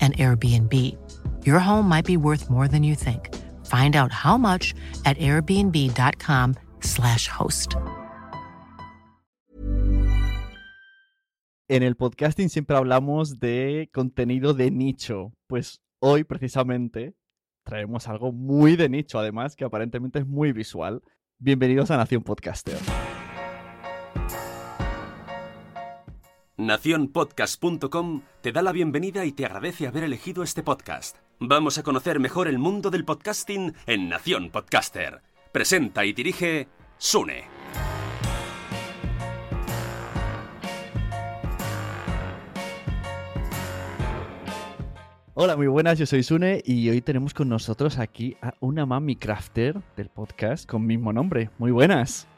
an Airbnb. Your home might be worth more than you think. Find out how much at airbnb.com/slash host. En el podcasting siempre hablamos de contenido de nicho. Pues hoy, precisamente, traemos algo muy de nicho, además, que aparentemente es muy visual. Bienvenidos a Nación Podcaster. Naciónpodcast.com te da la bienvenida y te agradece haber elegido este podcast. Vamos a conocer mejor el mundo del podcasting en Nación Podcaster. Presenta y dirige Sune. Hola, muy buenas, yo soy Sune y hoy tenemos con nosotros aquí a una mami crafter del podcast con mismo nombre. Muy buenas.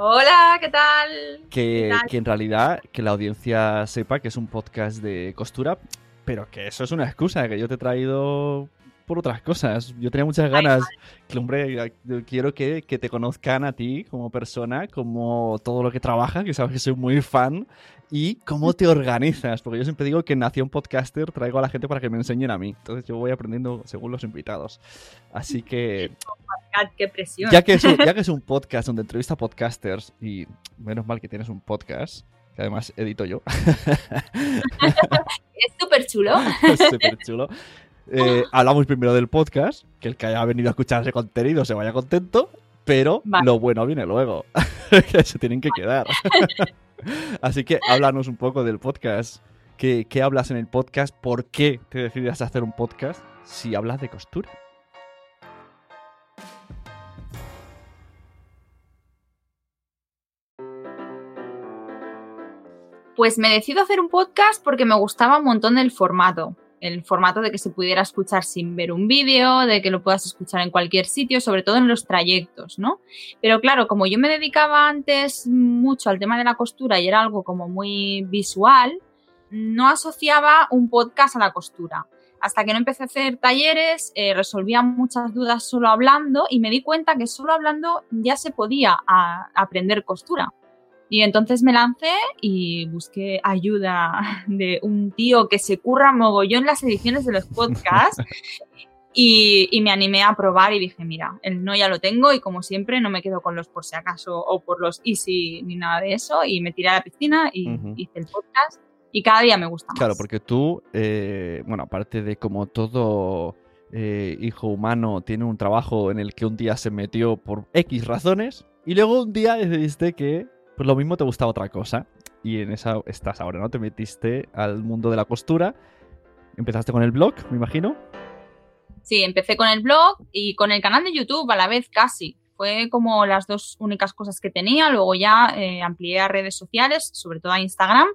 Hola, ¿qué tal? Que, ¿Qué tal? que en realidad que la audiencia sepa que es un podcast de costura, pero que eso es una excusa, que yo te he traído por otras cosas. Yo tenía muchas ganas, que hombre, quiero que, que te conozcan a ti como persona, como todo lo que trabajas, que sabes que soy muy fan, y cómo te organizas, porque yo siempre digo que en Nación Podcaster traigo a la gente para que me enseñen a mí. Entonces yo voy aprendiendo según los invitados. Así que ¡Qué presión! ya que, es un, ya que es un podcast donde entrevista podcasters, y menos mal que tienes un podcast, que además edito yo, Es súper chulo. es súper chulo. eh, hablamos primero del podcast, que el que haya venido a escuchar ese contenido se vaya contento, pero Vale. lo bueno viene luego, que se tienen que quedar. Así que háblanos un poco del podcast. ¿Qué, ¿Qué hablas en el podcast? ¿Por qué te decides hacer un podcast si hablas de costura? Pues me decido hacer un podcast porque me gustaba un montón el formato. El formato de que se pudiera escuchar sin ver un vídeo, de que lo puedas escuchar en cualquier sitio, sobre todo en los trayectos, ¿no? Pero claro, como yo me dedicaba antes mucho al tema de la costura y era algo como muy visual, no asociaba un podcast a la costura. Hasta que no empecé a hacer talleres, eh, resolvía muchas dudas solo hablando y me di cuenta que solo hablando ya se podía aprender costura. Y entonces me lancé y busqué ayuda de un tío que se curra mogollón las ediciones de los podcasts y, y me animé a probar y dije, mira, el no ya lo tengo y como siempre no me quedo con los por si acaso o por los easy ni nada de eso y me tiré a la piscina y hice el podcast y cada día me gusta más. Claro, porque tú, eh, bueno, aparte de como todo eh, hijo humano tiene un trabajo en el que un día se metió por X razones y luego un día decidiste que pues lo mismo te gustaba otra cosa. y en esa estás ahora, ¿no? Te metiste al mundo de la costura. Empezaste con el blog, me imagino. Sí, empecé con el blog y con el canal de YouTube a la vez casi. Fue como las dos únicas cosas que tenía. Luego ya eh, amplié a redes sociales, sobre todo a Instagram.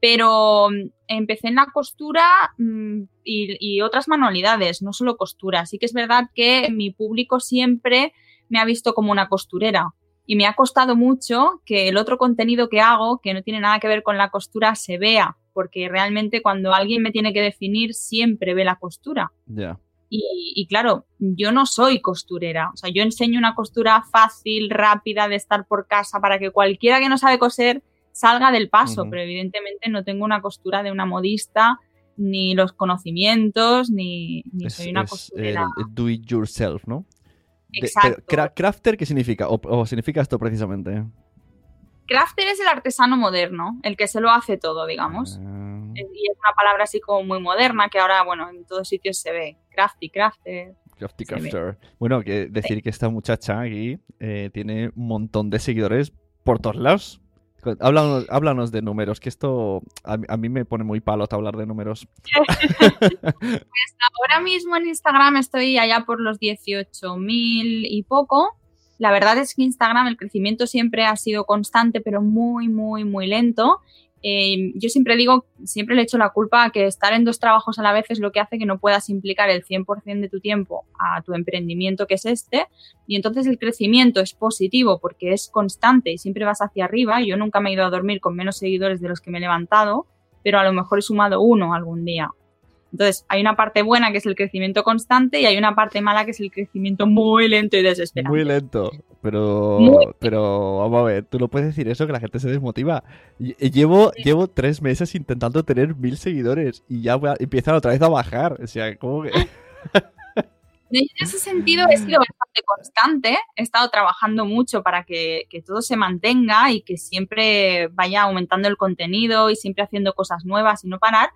Pero mm, empecé en la costura mm, y, y, otras manualidades, no solo costura. Sí que es verdad que mi público siempre me ha visto como una costurera. Y me ha costado mucho que el otro contenido que hago, que no tiene nada que ver con la costura, se vea. Porque realmente cuando alguien me tiene que definir, siempre ve la costura. Ya. Y, y, claro, yo no soy costurera. O sea, yo enseño una costura fácil, rápida, de estar por casa para que cualquiera que no sabe coser salga del paso, uh -huh. pero evidentemente no tengo una costura de una modista, ni los conocimientos, ni, ni es, soy una es costurera. do it yourself, ¿no? Exacto. pero, ¿Crafter qué significa? O, o significa esto precisamente? Crafter es el artesano moderno, el que se lo hace todo, digamos. Ah, Y es una palabra así como muy moderna que ahora, bueno, en todos sitios se ve. Crafty, crafter. crafty crafter. Bueno, que decir que esta muchacha aquí eh, tiene un montón de seguidores por todos lados. Háblanos, háblanos de números, que esto a, a mí me pone muy palota hablar de números. Ahora mismo en Instagram estoy allá por los 18.000 y poco. La verdad es que Instagram el crecimiento siempre ha sido constante, pero muy, muy, muy lento. Eh, yo siempre digo, siempre le echo la culpa a que estar en dos trabajos a la vez es lo que hace que no puedas implicar el 100% de tu tiempo a tu emprendimiento que es este. Y entonces el crecimiento es positivo porque es constante y siempre vas hacia arriba. Yo nunca me he ido a dormir con menos seguidores de los que me he levantado, pero a lo mejor he sumado uno algún día. Entonces, hay una parte buena que es el crecimiento constante y hay una parte mala que es el crecimiento muy lento y desesperante. Muy lento. Pero, Muy- pero vamos a ver, tú no puedes decir eso que la gente se desmotiva. Llevo, llevo tres meses intentando tener mil seguidores y ya voy a- empiezan otra vez a bajar. O sea, como que... En ese sentido he sido bastante constante, he estado trabajando mucho para que, que todo se mantenga y que siempre vaya aumentando el contenido y siempre haciendo cosas nuevas y no parar.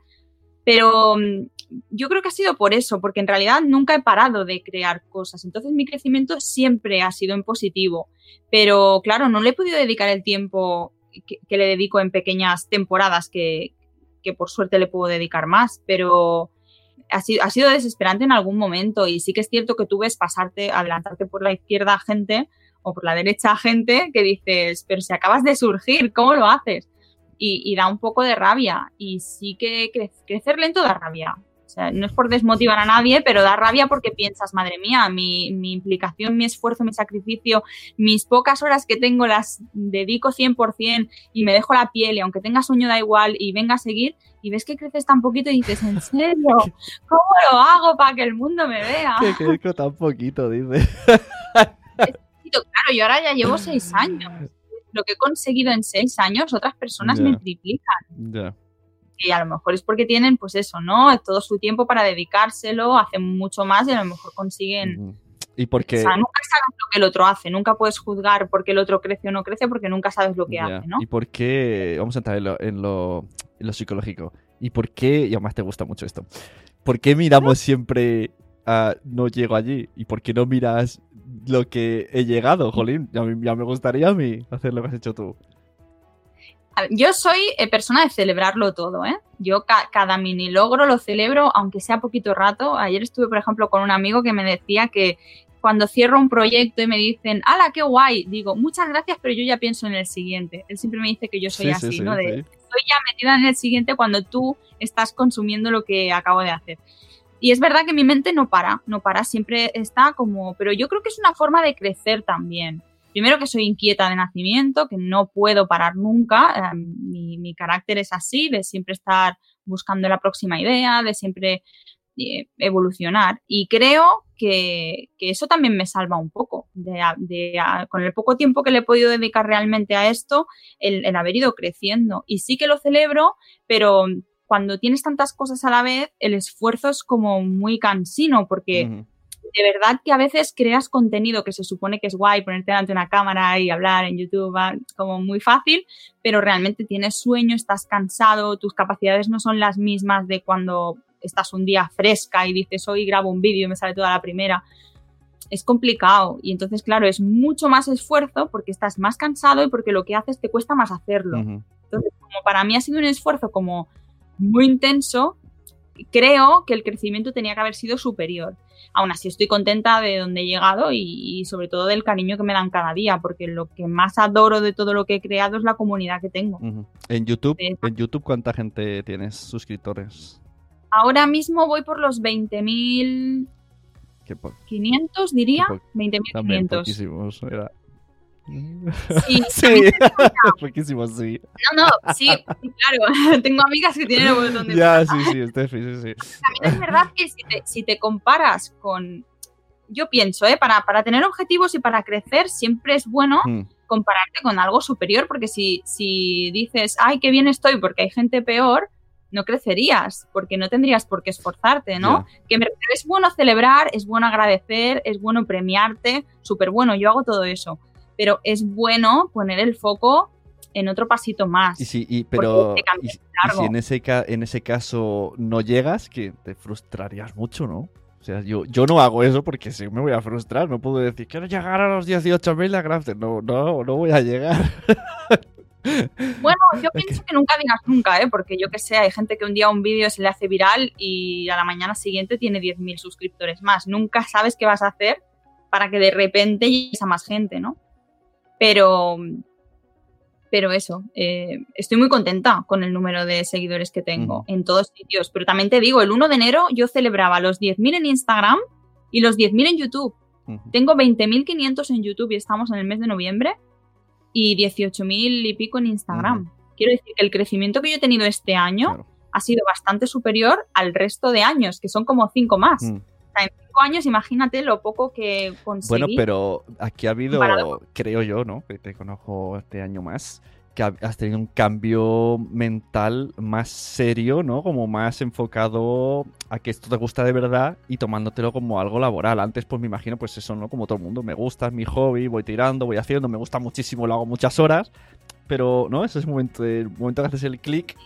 Pero mm, yo creo que ha sido por eso, porque en realidad nunca he parado de crear cosas. Entonces mi crecimiento siempre ha sido en positivo. Pero claro, no le he podido dedicar el tiempo que, le dedico en pequeñas temporadas que, que por suerte le puedo dedicar más. Pero ha sido, ha sido desesperante en algún momento y sí que es cierto que tú ves pasarte, adelantarte por la izquierda gente o por la derecha gente que dices, pero si acabas de surgir, ¿cómo lo haces? Y, y da un poco de rabia y sí que cre- crecer lento da rabia. O sea, no es por desmotivar a nadie, pero da rabia porque piensas, madre mía, mi, mi implicación, mi esfuerzo, mi sacrificio, mis pocas horas que tengo las dedico 100% y me dejo la piel y aunque tenga sueño da igual y venga a seguir y ves que creces tan poquito y dices, ¿en serio? ¿Cómo lo hago para que el mundo me vea? que crezco tan poquito, dice. Claro, yo ahora ya llevo seis años. Lo que he conseguido en seis años, otras personas me triplican. Ya. Y a lo mejor es porque tienen, pues eso, ¿no? Todo su tiempo para dedicárselo, hacen mucho más y a lo mejor consiguen. Y porque... O sea, nunca sabes lo que el otro hace, nunca puedes juzgar porque el otro crece o no crece porque nunca sabes lo que hace, ¿no? ¿Y por qué? Vamos a entrar en lo, en lo, en lo psicológico. ¿Y por qué? Y además te gusta mucho esto. ¿Por qué miramos siempre no llego allí? ¿Y por qué no miras lo que he llegado, Jolín? Ya, me- ya me gustaría a mí hacer lo que has hecho tú. Ver, Yo soy eh, persona de celebrarlo todo, ¿eh? Yo ca- cada mini logro lo celebro, aunque sea poquito rato. Ayer estuve, por ejemplo, con un amigo que me decía que cuando cierro un proyecto y me dicen, ¡hala, qué guay! Digo, muchas gracias, pero yo ya pienso en el siguiente. Él siempre me dice que yo soy Sí, así, sí, sí, ¿no? De. Estoy ya metida en el siguiente cuando tú estás consumiendo lo que acabo de hacer. Y es verdad que mi mente no para, no para, siempre está como, pero yo creo que es una forma de crecer también. Primero que soy inquieta de nacimiento, que no puedo parar nunca, eh, mi, mi carácter es así, de siempre estar buscando la próxima idea, de siempre eh, evolucionar. Y creo que, que eso también me salva un poco, de, de con el poco tiempo que le he podido dedicar realmente a esto, el, el haber ido creciendo. Y sí que lo celebro, pero cuando tienes tantas cosas a la vez, el esfuerzo es como muy cansino, porque de verdad que a veces creas contenido que se supone que es guay, ponerte delante de una cámara y hablar en YouTube, va como muy fácil, pero realmente tienes sueño, estás cansado, tus capacidades no son las mismas de cuando estás un día fresca y dices hoy grabo un vídeo y me sale toda la primera. Es complicado y entonces, claro, es mucho más esfuerzo porque estás más cansado y porque lo que haces te cuesta más hacerlo. Entonces, como para mí ha sido un esfuerzo como muy intenso, creo que el crecimiento tenía que haber sido superior. Aún así estoy contenta de donde he llegado y, sobre todo del cariño que me dan cada día, porque lo que más adoro de todo lo que he creado es la comunidad que tengo. En YouTube, en YouTube ¿cuánta gente tienes suscriptores? Ahora mismo voy por los 20.500 diría. 20.500. Sí, sí. poquísimo, sí. No, no, sí, claro. Tengo amigas que tienen un botón de. Ya, sí, sí, Steffi, sí, sí. También es verdad que si te, si te comparas con. Yo pienso, ¿eh? Para, para, tener objetivos y para crecer, siempre es bueno hmm. compararte con algo superior, porque si, si dices, ay, qué bien estoy porque hay gente peor, no crecerías, porque no tendrías por qué esforzarte, ¿no? Que es bueno celebrar, es bueno agradecer, es bueno premiarte, súper bueno, yo hago todo eso pero es bueno poner el foco en otro pasito más. Y si, pero si en ese, en ese caso no llegas, que te frustrarías mucho, ¿no? O sea, yo, yo no hago eso porque si me voy a frustrar. No puedo decir, quiero llegar a los 18.000 a Crafter. No, no, no voy a llegar. Bueno, yo pienso que nunca digas nunca, ¿eh? porque yo que sé, hay gente que un día un vídeo se le hace viral y a la mañana siguiente tiene 10.000 suscriptores más. Nunca sabes qué vas a hacer para que de repente llegues a más gente, ¿no? Pero, pero eso, eh, estoy muy contenta con el número de seguidores que tengo en todos sitios. Pero también te digo, el 1 de enero yo celebraba los 10.000 en Instagram y los 10.000 en YouTube. Tengo 20.500 en YouTube y estamos en el mes de noviembre y 18.000 y pico en Instagram. Quiero decir que el crecimiento que yo he tenido este año ha sido bastante superior al resto de años, que son como 5 más en cinco años, imagínate lo poco que conseguí. Bueno, pero aquí ha habido, creo yo, ¿no? Que te conozco este año más, que has tenido un cambio mental más serio, ¿no? Como más enfocado a que esto te gusta de verdad y tomándotelo como algo laboral. Antes, pues me imagino, pues eso, ¿no? Como todo el mundo, me gusta, es mi hobby, voy tirando, voy haciendo, me gusta muchísimo, lo hago muchas horas. Pero, ¿no? Ese es el momento, el momento que haces el clic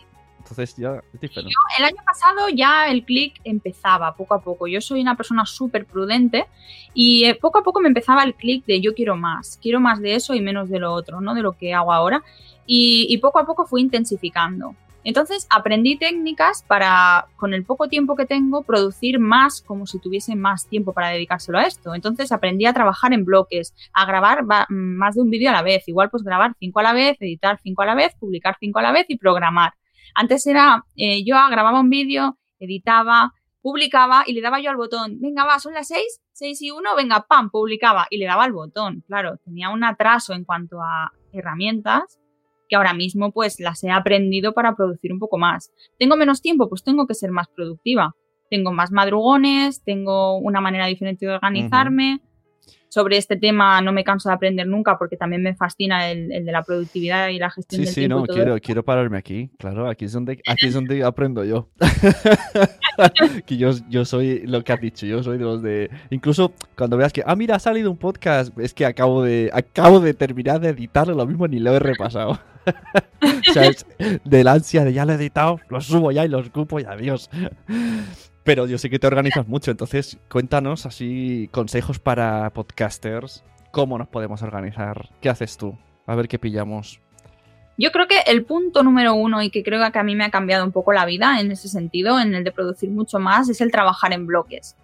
entonces ya es diferente. el año pasado ya el clic empezaba poco a poco. Yo soy una persona súper prudente y eh, poco a poco me empezaba el clic de yo quiero más, quiero más de eso y menos de lo otro, ¿no? De lo que hago ahora. Y, poco a poco fui intensificando. Entonces aprendí técnicas para, con el poco tiempo que tengo, producir más como si tuviese más tiempo para dedicárselo a esto. Entonces aprendí a trabajar en bloques, a grabar más de un vídeo a la vez. Igual pues grabar cinco a la vez, editar cinco a la vez, publicar cinco a la vez y programar. Antes era, eh, yo grababa un vídeo, editaba, publicaba y le daba yo al botón, venga, va, son las seis, seis y uno, venga, pam, publicaba y le daba al botón. Claro, tenía un atraso en cuanto a herramientas que ahora mismo pues las he aprendido para producir un poco más. ¿Tengo menos tiempo? Pues tengo que ser más productiva. Tengo más madrugones, tengo una manera diferente de organizarme sobre este tema no me canso de aprender nunca porque también me fascina el, de la productividad y la gestión sí, del sí, tiempo. Sí, sí, no, quiero, quiero pararme aquí, claro, aquí es donde, aquí es donde aprendo yo. que yo, yo soy lo que has dicho, yo soy de los de... Incluso cuando veas que, ah, mira, ha salido un podcast, es que acabo de, acabo de terminar de editarlo, lo mismo ni lo he repasado. o sea, es del ansia de ya lo he editado, lo subo ya y lo escupo y adiós. Pero yo sé que te organizas mucho, entonces cuéntanos así consejos para podcasters, cómo nos podemos organizar, qué haces tú, a ver qué pillamos. Yo creo que el punto número uno y que creo que a mí me ha cambiado un poco la vida en ese sentido, en el de producir mucho más, es el trabajar en bloques.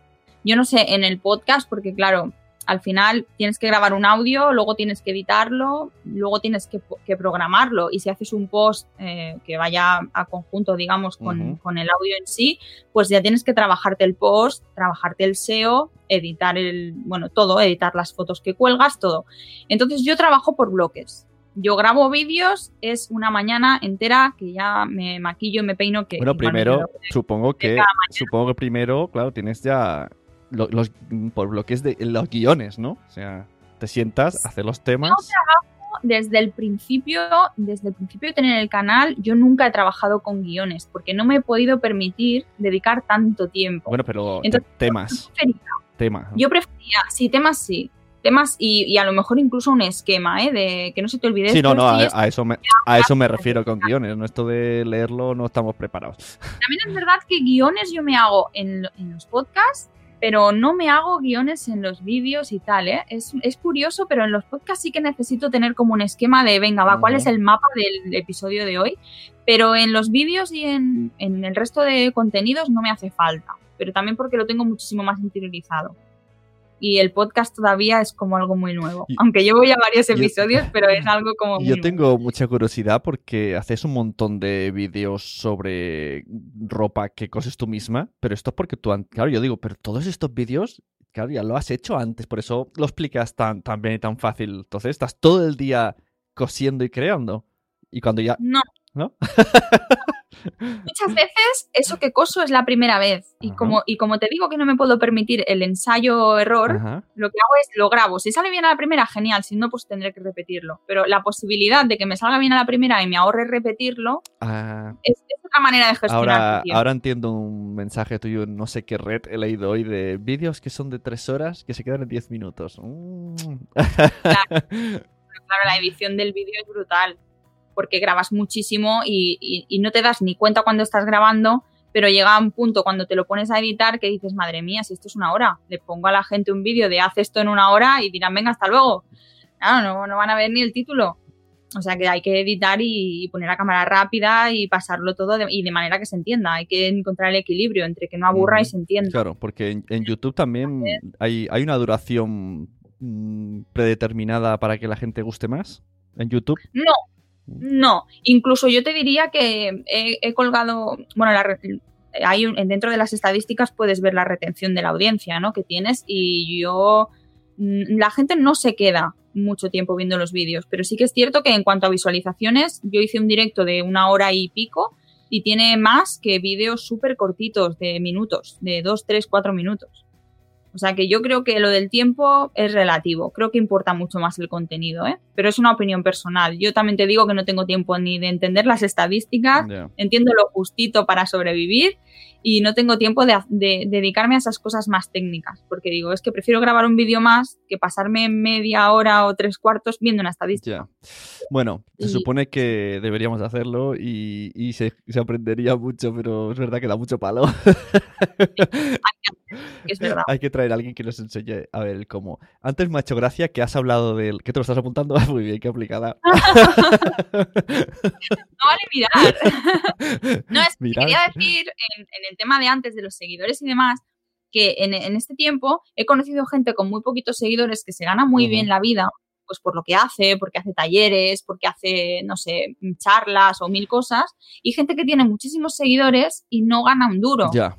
Yo no sé, en el podcast, porque claro, al final tienes que grabar un audio, luego tienes que editarlo, luego tienes que, programarlo y si haces un post eh, que vaya a conjunto, digamos, con, el audio en sí, pues ya tienes que trabajarte el post, trabajarte el SEO, editar el, bueno, todo, editar las fotos que cuelgas, todo. Entonces yo trabajo por bloques. Yo grabo vídeos, es una mañana entera que ya me maquillo y me peino. Que, bueno, primero, supongo que, supongo que primero, claro, tienes ya los, por bloques de los guiones, ¿no? O sea, te sientas, hacer los temas. Yo trabajo desde el principio, desde el principio de tener el canal, yo nunca he trabajado con guiones, porque no me he podido permitir dedicar tanto tiempo. Bueno, pero temas. temas. Yo prefería, sí, temas sí. Temas y, a lo mejor incluso un esquema, ¿eh? De que no se te olvide. Sí, no, no, a, eso me, a eso me refiero con guiones. No esto de leerlo, no estamos preparados. También es verdad que guiones yo me hago en, en los podcasts pero no me hago guiones en los vídeos y tal, ¿eh? Es, es, curioso, pero en los podcasts sí que necesito tener como un esquema de, venga, va, ¿cuál es el mapa del episodio de hoy? Pero en los vídeos y en, en el resto de contenidos no me hace falta, pero también porque lo tengo muchísimo más interiorizado y el podcast todavía es como algo muy nuevo. Aunque llevo ya varios episodios, pero es algo como... Muy yo tengo mucha curiosidad porque haces un montón de vídeos sobre ropa que coses tú misma, pero esto es porque tú... Claro, yo digo, pero todos estos vídeos, claro, ya lo has hecho antes, por eso lo explicas tan, tan bien y tan fácil. Entonces estás todo el día cosiendo y creando. Y cuando ya... No. ¿No? Muchas veces eso que coso es la primera vez. Y como, y como te digo que no me puedo permitir el ensayo-error, lo que hago es lo grabo. Si sale bien a la primera, genial. Si no, pues tendré que repetirlo. Pero la posibilidad de que me salga bien a la primera y me ahorre repetirlo ah. es, otra manera de gestionar. Ahora, ahora entiendo un mensaje tuyo, no sé qué red he leído hoy, de vídeos que son de tres horas que se quedan en diez minutos. Mm. claro, la edición del vídeo es brutal porque grabas muchísimo y, no te das ni cuenta cuando estás grabando, pero llega un punto cuando te lo pones a editar que dices, madre mía, si esto es una hora, le pongo a la gente un vídeo de haz esto en una hora y dirán, venga, hasta luego. Claro, no, van a ver ni el título. O sea que hay que editar y, poner la cámara rápida y pasarlo todo y de manera que se entienda. Hay que encontrar el equilibrio entre que no aburra y se entienda. Claro, porque en, YouTube también hay, hay una duración mm, predeterminada para que la gente guste más. ¿En YouTube? No, no, incluso yo te diría que he, colgado, bueno, hay dentro de las estadísticas puedes ver la retención de la audiencia, ¿no? Que tienes y yo, mm, la gente no se queda mucho tiempo viendo los vídeos, pero sí que es cierto que en cuanto a visualizaciones, yo hice un directo de una hora y pico y tiene más que vídeos súper cortitos de minutos, de dos, tres, cuatro minutos. O sea que yo creo que lo del tiempo es relativo. Creo que importa mucho más el contenido, ¿eh? Pero es una opinión personal. Yo también te digo que no tengo tiempo ni de entender las estadísticas, entiendo lo justito para sobrevivir y no tengo tiempo de, dedicarme a esas cosas más técnicas, porque digo, es que prefiero grabar un vídeo más que pasarme media hora o tres cuartos viendo una estadística. Bueno, se supone que deberíamos hacerlo y, se, aprendería mucho, pero es verdad que da mucho palo. es verdad. Hay que traer a alguien que nos enseñe a ver cómo. Antes me ha hecho gracia que has hablado del... ¿Qué te lo estás apuntando? Muy bien, qué aplicada. no vale mirar. no, es quería decir en, el tema de antes de los seguidores y demás, que en, este tiempo he conocido gente con muy poquitos seguidores que se gana muy bien la vida, pues por lo que hace, porque hace talleres, porque hace, no sé, charlas o mil cosas, y gente que tiene muchísimos seguidores y no gana un duro. Ya.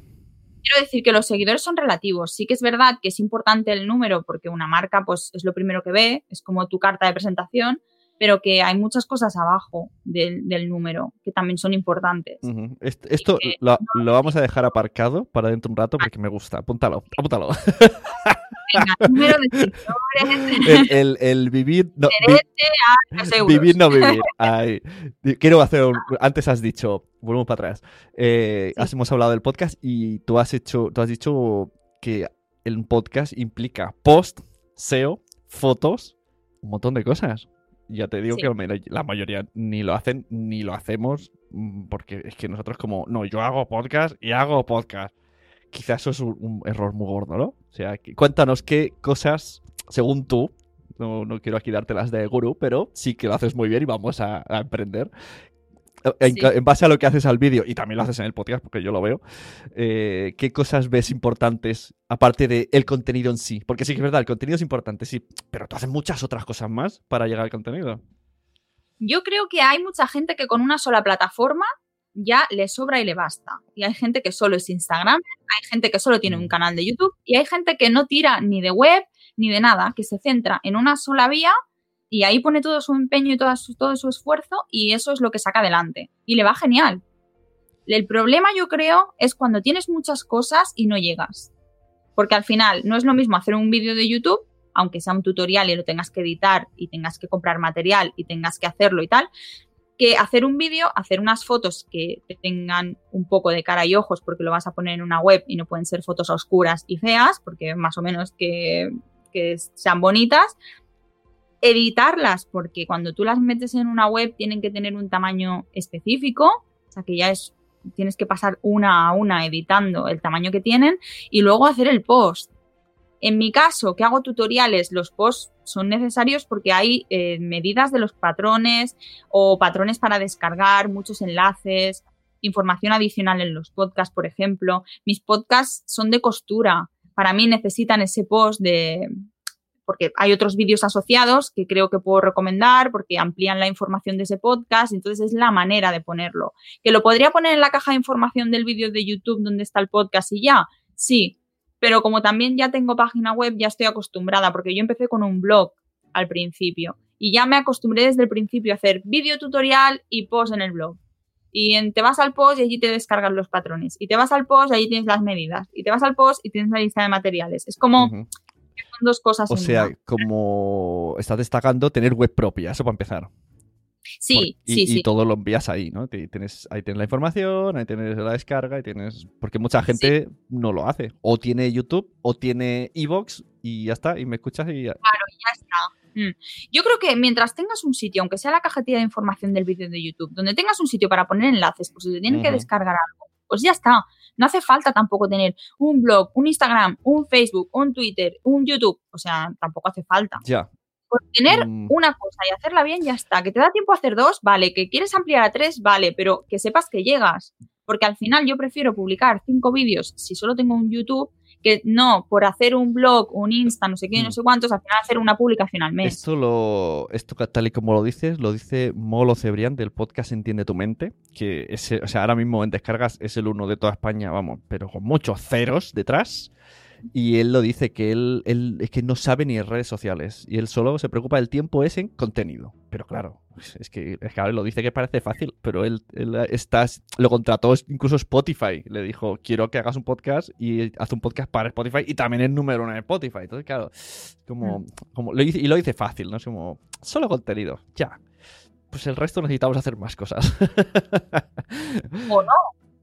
Quiero decir que los seguidores son relativos. Sí que es verdad que es importante el número porque una marca pues es lo primero que ve, es como tu carta de presentación, pero que hay muchas cosas abajo del, número que también son importantes. Esto, lo, vamos a dejar aparcado para dentro un rato porque me gusta. Apúntalo, apúntalo. Venga, número de seguidores. El, el, vivir. No, vivir, no vivir. Quiero hacer. Antes has dicho, volvemos para atrás. Eh, hemos hablado del podcast y tú has hecho, tú has dicho que el podcast implica post, SEO, fotos, un montón de cosas. Ya te digo que la mayoría ni lo hacen ni lo hacemos mm, porque es que nosotros como, no, yo hago podcast y hago podcast. Quizás eso es un, error muy gordo, ¿no? O sea, cuéntanos qué cosas, según tú, no, quiero aquí darte las de gurú, pero sí que lo haces muy bien y vamos a emprender. En, base a lo que haces al vídeo, y también lo haces en el podcast, porque yo lo veo, eh, ¿qué cosas ves importantes aparte del contenido en sí? Porque sí que es verdad, el contenido es importante, sí, pero tú haces muchas otras cosas más para llegar al contenido. Yo creo que hay mucha gente que con una sola plataforma ya le sobra y le basta. Y hay gente que solo es Instagram, hay gente que solo tiene un mm. canal de YouTube y hay gente que no tira ni de web ni de nada, que se centra en una sola vía y ahí pone todo su empeño y todo su, todo su esfuerzo y eso es lo que saca adelante. Y le va genial. El problema yo creo es cuando tienes muchas cosas y no llegas. Porque al final no es lo mismo hacer un vídeo de YouTube, aunque sea un tutorial y lo tengas que editar y tengas que comprar material y tengas que hacerlo y tal, hacer un vídeo, hacer unas fotos que tengan un poco de cara y ojos porque lo vas a poner en una web y no pueden ser fotos oscuras y feas, porque más o menos que, que sean bonitas, editarlas, porque cuando tú las metes en una web tienen que tener un tamaño específico, o sea que ya es tienes que pasar una a una editando el tamaño que tienen y luego hacer el post. En mi caso, que hago tutoriales, los posts son necesarios porque hay eh, medidas de los patrones o patrones para descargar, muchos enlaces, información adicional en los podcasts, por ejemplo. Mis podcasts son de costura. Para mí necesitan ese post de, porque hay otros vídeos asociados que creo que puedo recomendar porque amplían la información de ese podcast, entonces es la manera de ponerlo. ¿Que lo podría poner en la caja de información del vídeo de YouTube donde está el podcast y ya? Sí, pero como también ya tengo página web, ya estoy acostumbrada, porque yo empecé con un blog al principio y ya me acostumbré desde el principio a hacer vídeo tutorial y post en el blog. Y te vas al post y allí te descargan los patrones. Y te vas al post y allí tienes las medidas. Y te vas al post y tienes la lista de materiales. Es como son dos cosas. O sea, como estás destacando tener web propia, eso para empezar. Sí, y, sí, sí. Y todo lo envías ahí, ¿no? Tienes, ahí tienes la información, ahí tienes la descarga, y tienes. Porque mucha gente no lo hace. O tiene YouTube, o tiene Evox, y ya está, y me escuchas y ya. Claro, ya está. Mm. Yo creo que mientras tengas un sitio, aunque sea la cajetilla de información del vídeo de YouTube, donde tengas un sitio para poner enlaces, pues si te tienen que descargar algo, pues ya está. No hace falta tampoco tener un blog, un Instagram, un Facebook, un Twitter, un YouTube. O sea, tampoco hace falta. Ya, tener Mm. una cosa y hacerla bien, ya está. Que te da tiempo a hacer dos, vale. Que quieres ampliar a tres, vale. Pero que sepas que llegas. Porque al final yo prefiero publicar cinco vídeos si solo tengo un YouTube que no por hacer un blog, un Insta, no sé qué, no Mm. sé cuántos, al final hacer una publicación al mes. Esto lo, esto tal y como lo dices, lo dice Molo Cebrián del podcast Entiende tu mente, que ese, o sea, ahora mismo en descargas es el uno de toda España, vamos, pero con muchos ceros detrás. Y él lo dice que él, él es que no sabe ni en redes sociales y él solo se preocupa del tiempo es en contenido. Pero claro, es que, es que ahora lo dice que parece fácil, pero él, él está, lo contrató incluso Spotify. Le dijo, quiero que hagas un podcast y haz un podcast para Spotify y también es número uno en Spotify. Entonces, claro, como, como lo dice, y lo dice fácil, ¿no? Es como, solo contenido, ya. Pues el resto necesitamos hacer más cosas. O no.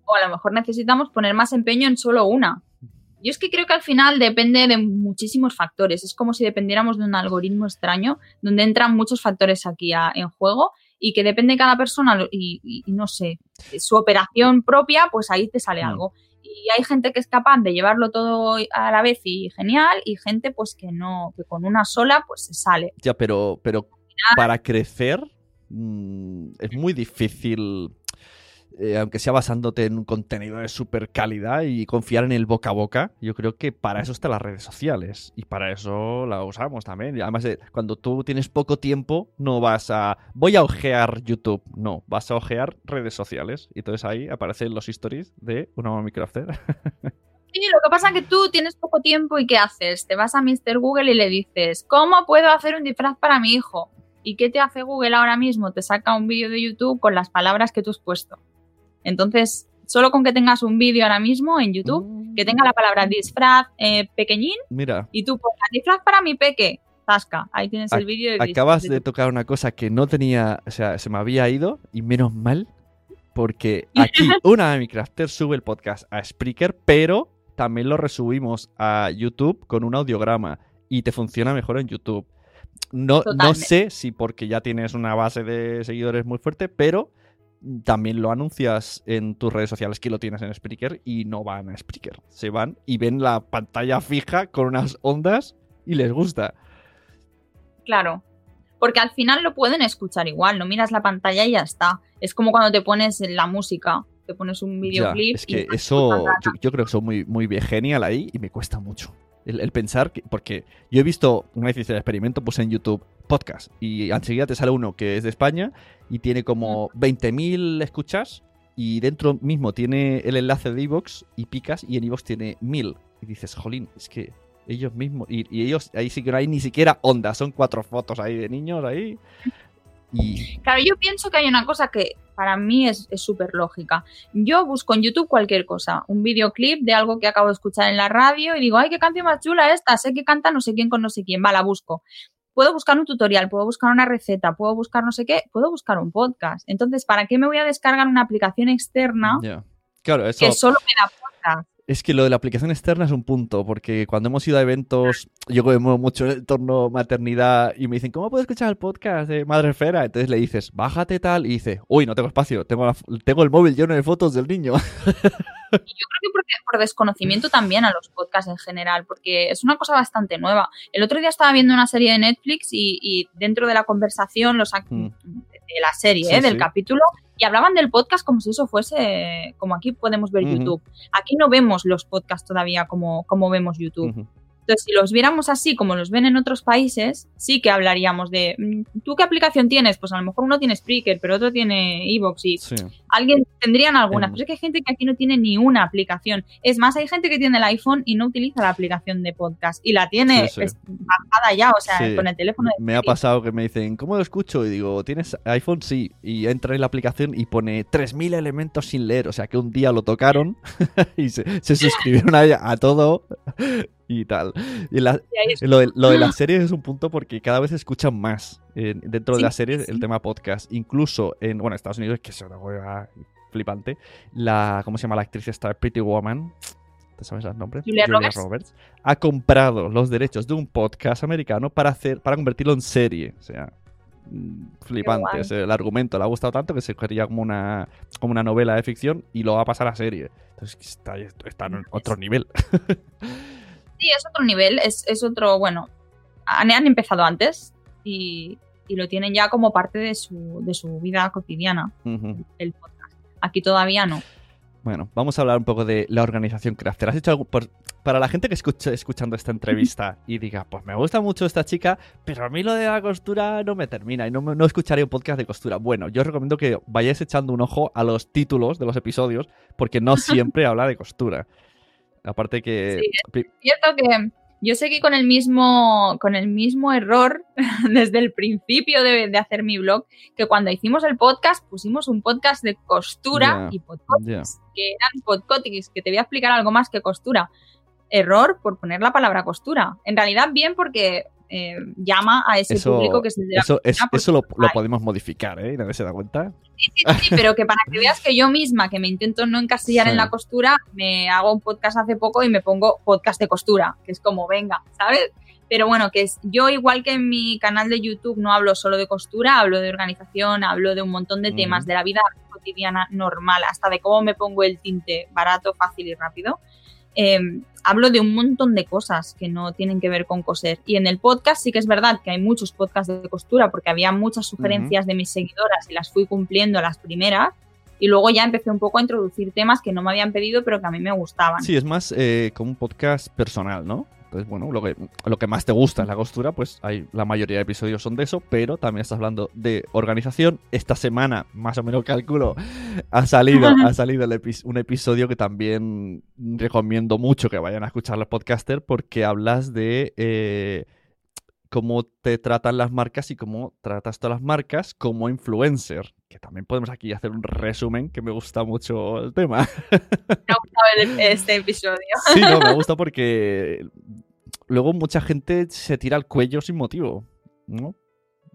O a lo mejor necesitamos poner más empeño en solo una. Yo es que creo que al final depende de muchísimos factores. Es como si dependiéramos de un algoritmo extraño donde entran muchos factores aquí a- en juego y que depende de cada persona y, y- y no sé, su operación propia, pues ahí te sale Mm. algo. Y hay gente que es capaz de llevarlo todo a la vez y genial y gente pues que no, que con una sola pues se sale. ya, pero, pero para crecer mm, es muy difícil, eh, aunque sea basándote en un contenido de super calidad y confiar en el boca a boca. Yo creo que para eso están las redes sociales y para eso la usamos también. Además, eh, cuando tú tienes poco tiempo, no vas a. Voy a ojear YouTube. No, vas a ojear redes sociales. Y entonces ahí aparecen los stories de una mami crafter. Sí, lo que pasa es que tú tienes poco tiempo y ¿qué haces? Te vas a Mr. Google y le dices, ¿cómo puedo hacer un disfraz para mi hijo? ¿Y qué te hace Google ahora mismo? Te saca un vídeo de YouTube con las palabras que tú has puesto. Entonces, solo con que tengas un vídeo ahora mismo en YouTube, que tenga la palabra disfraz eh, pequeñín, Mira, y tú pongas disfraz para mi peque, tasca, ahí tienes el vídeo de acabas de tocar una cosa que no tenía, o sea, se me había ido y menos mal, porque aquí una de mi crafter sube el podcast a Spreaker, pero también lo resubimos a YouTube con un audiograma y te funciona mejor en YouTube. No, no sé si porque ya tienes una base de seguidores muy fuerte, pero también lo anuncias en tus redes sociales que lo tienes en Spreaker y no van a Spreaker. Se van y ven la pantalla fija con unas ondas y les gusta. Claro. Porque al final lo pueden escuchar igual, no miras la pantalla y ya está. Es como cuando te pones la música, te pones un Ya, videoclip. es que y eso yo, yo creo que soy muy, muy genial ahí y me cuesta mucho. El, el pensar, que, porque yo he visto, una vez hice el experimento, puse en YouTube podcast y enseguida te sale uno que es de España y tiene como 20.000 escuchas y dentro mismo tiene el enlace de Evox y picas y en Evox tiene 1.000. Y dices, jolín, es que ellos mismos, y, y ellos, ahí sí que no hay ni siquiera onda, son cuatro fotos ahí de niños ahí. Y Claro, yo pienso que hay una cosa que para mí es súper lógica. Yo busco en YouTube cualquier cosa, un videoclip de algo que acabo de escuchar en la radio y digo, ay, qué canción más chula esta, sé que canta no sé quién con no sé quién, va, la busco. Puedo buscar un tutorial, puedo buscar una receta, puedo buscar no sé qué, puedo buscar un podcast. Entonces, ¿para qué me voy a descargar una aplicación externa ya. Claro, eso... que solo me da podcast? Es que lo de la aplicación externa es un punto, porque cuando hemos ido a eventos, yo muevo mucho en el entorno maternidad y me dicen, ¿cómo puedo escuchar el podcast de Madre Esfera? Entonces le dices, bájate tal, y dice, uy, no tengo espacio, tengo, la- tengo el móvil lleno de fotos del niño. Y yo creo que por, por desconocimiento también a los podcasts en general, porque es una cosa bastante nueva. El otro día estaba viendo una serie de Netflix y, y dentro de la conversación, los act- Mm. De la serie, Sí, ¿eh? del sí. capítulo, y hablaban del podcast como si eso fuese, como aquí podemos ver. YouTube. Aquí no vemos los podcasts todavía como, como vemos YouTube. Entonces, si los viéramos así como los ven en otros países, sí que hablaríamos de, mm, ¿tú qué aplicación tienes? Pues a lo mejor uno tiene Spreaker, pero otro tiene Evox y Sí. alguien tendrían alguna, Em. pero es que hay gente que aquí no tiene ni una aplicación. Es más, hay gente que tiene el iPhone y no utiliza la aplicación de podcast y la tiene Sí, pues, bajada ya, o sea, con el teléfono. de Me ha pasado que me dicen, ¿cómo lo escucho? Y digo, ¿tienes iPhone? Sí. Y entra en la aplicación y pone 3.000 elementos sin leer. O sea, que un día lo tocaron y se, se suscribieron a, a todo y tal. Y la- lo, de, lo de las series es un punto porque cada vez se escuchan más eh, dentro de las series sí. el tema podcast. Incluso en, bueno, Estados Unidos, que es una hueá flipante, la, ¿cómo se llama la actriz esta? Pretty Woman. ¿Te sabes el nombre? Julia Roberts. Ha comprado los derechos de un podcast americano para hacer, para convertirlo en serie. O sea, mm, flipante. ese- el argumento le ha gustado tanto que se quería como una, como una novela de ficción y lo va a pasar a serie. Entonces está, está en otro nivel. Sí, es otro nivel, es, es otro, bueno, han, han empezado antes y, y lo tienen ya como parte de su, de su vida cotidiana, el podcast. Aquí todavía no. Bueno, vamos a hablar un poco de la organización Crafter. ¿Has hecho algo por- para la gente que escuche escuchando esta entrevista y diga, pues me gusta mucho esta chica, pero a mí lo de la costura no me termina y no, no escucharé un podcast de costura? Bueno, yo os recomiendo que vayáis echando un ojo a los títulos de los episodios, porque no siempre habla de costura. Aparte que... pri- cierto que yo seguí con el mismo, con el mismo error desde el principio de, de hacer mi blog, que cuando hicimos el podcast pusimos un podcast de costura y podcotics, que eran podcotics, que te voy a explicar algo más que costura. Error por poner la palabra costura. En realidad bien porque eh, llama a ese Eso, público que la eso, es- pues, eso lo, podemos modificar, ¿eh? Nadie se da cuenta. Sí, sí, sí, pero que para que veas que yo misma, que me intento no encasillar Sí. en la costura, me hago un podcast hace poco y me pongo podcast de costura, que es como, venga, ¿sabes? Pero bueno, que es yo igual que en mi canal de YouTube no hablo solo de costura, hablo de organización, hablo de un montón de temas de la vida cotidiana normal, hasta de cómo me pongo el tinte barato, fácil y rápido. Eh, hablo de un montón de cosas que no tienen que ver con coser. Y en el podcast sí que es verdad que hay muchos podcasts de costura porque había muchas sugerencias de mis seguidoras y las fui cumpliendo las primeras. Y luego ya empecé un poco a introducir temas que no me habían pedido pero que a mí me gustaban. Sí, es más eh, como un podcast personal, ¿no? Entonces, bueno, lo que, lo que más te gusta es la costura, pues hay, la mayoría de episodios son de eso, pero también estás hablando de organización. Esta semana, más o menos calculo, ha salido, ha salido el epi- un episodio que también recomiendo mucho que vayan a escuchar los podcasters porque hablas de eh, cómo te tratan las marcas y cómo tratas todas las marcas como influencer. Que también podemos aquí hacer un resumen, que me gusta mucho el tema. Me ha gustado el- este episodio. Sí, no, me gusta porque luego mucha gente se tira al cuello sin motivo, ¿no?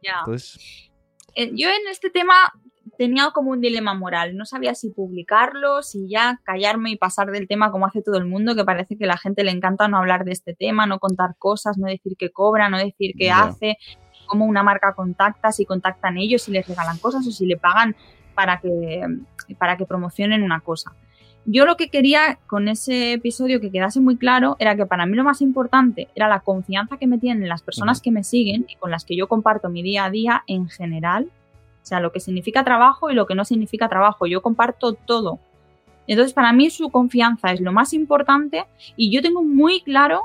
Ya. Entonces, Eh, Yo en este tema tenía como un dilema moral. No sabía si publicarlo, si ya callarme y pasar del tema como hace todo el mundo, que parece que a la gente le encanta no hablar de este tema, no contar cosas, no decir qué cobra, no decir qué Ya. hace, cómo una marca contacta, si contactan ellos, si les regalan cosas o si le pagan para que, para que promocionen una cosa. Yo lo que quería con ese episodio que quedase muy claro era que para mí lo más importante era la confianza que me tienen las personas que me siguen y con las que yo comparto mi día a día en general. O sea, lo que significa trabajo y lo que no significa trabajo. Yo comparto todo. Entonces, para mí su confianza es lo más importante y yo tengo muy claro